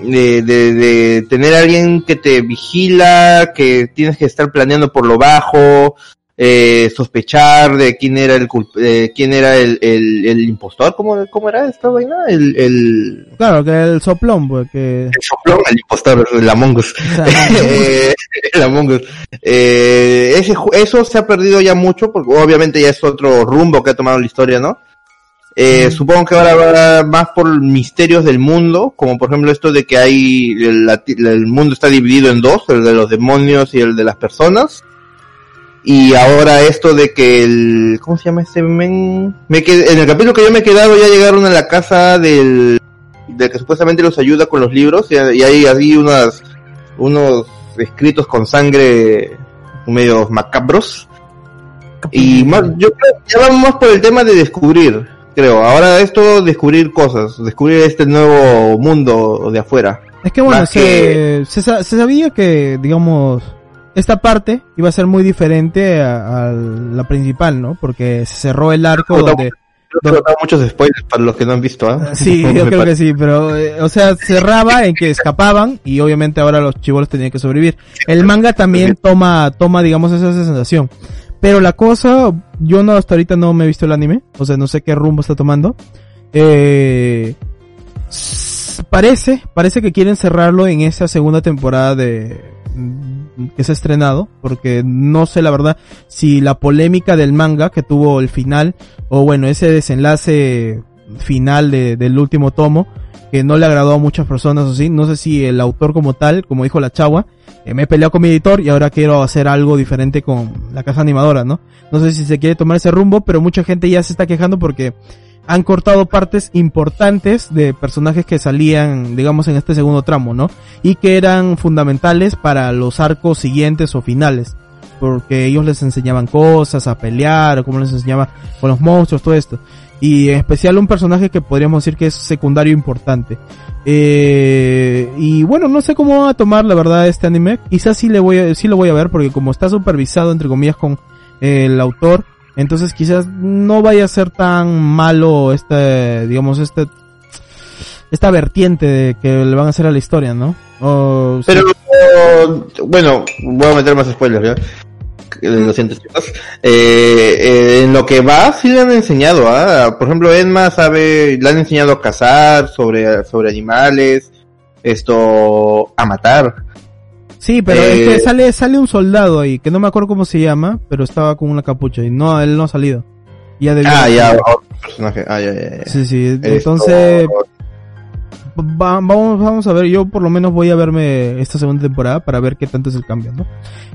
de, de, tener a alguien que te vigila, que tienes que estar planeando por lo bajo, eh, sospechar de quién era el eh, quién era el, el, el impostor, ¿cómo, cómo era esta vaina? El, el, Claro, que el soplón, pues, que... el soplón, el impostor, el Among Us. Eh, el Among Us. Eh, ese, eso se ha perdido ya mucho, porque obviamente ya es otro rumbo que ha tomado la historia, ¿no? Eh, Supongo que ahora va más por misterios del mundo, como por ejemplo esto de que hay, el mundo está dividido en dos, el de los demonios y el de las personas. Y ahora esto de que el, ¿cómo se llama este men? Me qued- en el capítulo que yo me he quedado ya llegaron a la casa del, del que supuestamente los ayuda con los libros y, y hay ahí unas, unos escritos con sangre medio macabros. Y más, yo creo que ya vamos más por el tema de descubrir, creo. Ahora esto, descubrir cosas, descubrir este nuevo mundo de afuera. Es que bueno, se, se, sa- se sabía que, digamos, esta parte iba a ser muy diferente a, a la principal, ¿no? Porque se cerró el arco Pero donde... Creo que he dado muchos spoilers para los que no han visto, ¿ah? Sí, yo creo que sí, pero, eh, o sea, cerraba en que escapaban y obviamente ahora los chivolos tenían que sobrevivir. El manga también toma, toma, digamos, esa sensación. Pero la cosa, yo no, hasta ahorita no me he visto el anime, o sea, no sé qué rumbo está tomando. Eh, parece, parece que quieren cerrarlo en esa segunda temporada de, que se ha estrenado, porque no sé la verdad si la polémica del manga que tuvo el final, o bueno, ese desenlace final de- del último tomo, que no le agradó a muchas personas, así. No sé si el autor como tal, como dijo la chagua, eh, me he peleado con mi editor y ahora quiero hacer algo diferente con la casa animadora, ¿no? No sé si se quiere tomar ese rumbo, pero mucha gente ya se está quejando porque han cortado partes importantes de personajes que salían, digamos, en este segundo tramo, ¿no? Y que eran fundamentales para los arcos siguientes o finales. Porque ellos les enseñaban cosas, a pelear, o cómo les enseñaba con los monstruos, todo esto. Y en especial un personaje que podríamos decir que es secundario importante. Eh, y bueno, no sé cómo va a tomar la verdad este anime. Quizás sí le voy sí lo voy a ver porque como está supervisado entre comillas con el autor, entonces quizás no vaya a ser tan malo este, digamos, este, esta vertiente de que le van a hacer a la historia, ¿no? Pero, bueno, voy a meter más spoilers, ¿ya? Eh, Lo siento, chicos. Eh, eh, en lo que va, sí le han enseñado, ¿ah? Por ejemplo, Edma sabe, le han enseñado a cazar, sobre, sobre animales, esto, a matar. Sí, pero Eh, es que sale, sale un soldado ahí, que no me acuerdo cómo se llama, pero estaba con una capucha y no, él no ha salido. Ya Ah, ya, otro personaje. Ah, ya, ya, ya. Sí, sí, Esto- entonces va- vamos, vamos a ver, yo por lo menos voy a verme esta segunda temporada para ver qué tanto es el cambio, ¿no?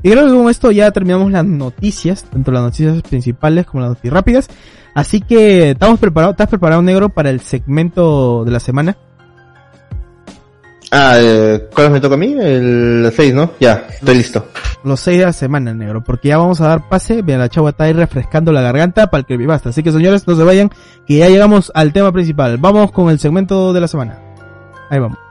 Y creo que con esto ya terminamos las noticias, tanto las noticias principales como las noticias rápidas. Así que estamos preparados, ¿estás preparado negro para el segmento de la semana? Ah, eh, ¿cuál me toca a mí? El 6, ¿no? Ya, estoy listo. Los seis de la semana, negro, porque ya vamos a dar pase, vean la chava está ahí refrescando la garganta para el que basta. Así que señores, no se vayan, que ya llegamos al tema principal. Vamos con el segmento de la semana. Ahí vamos.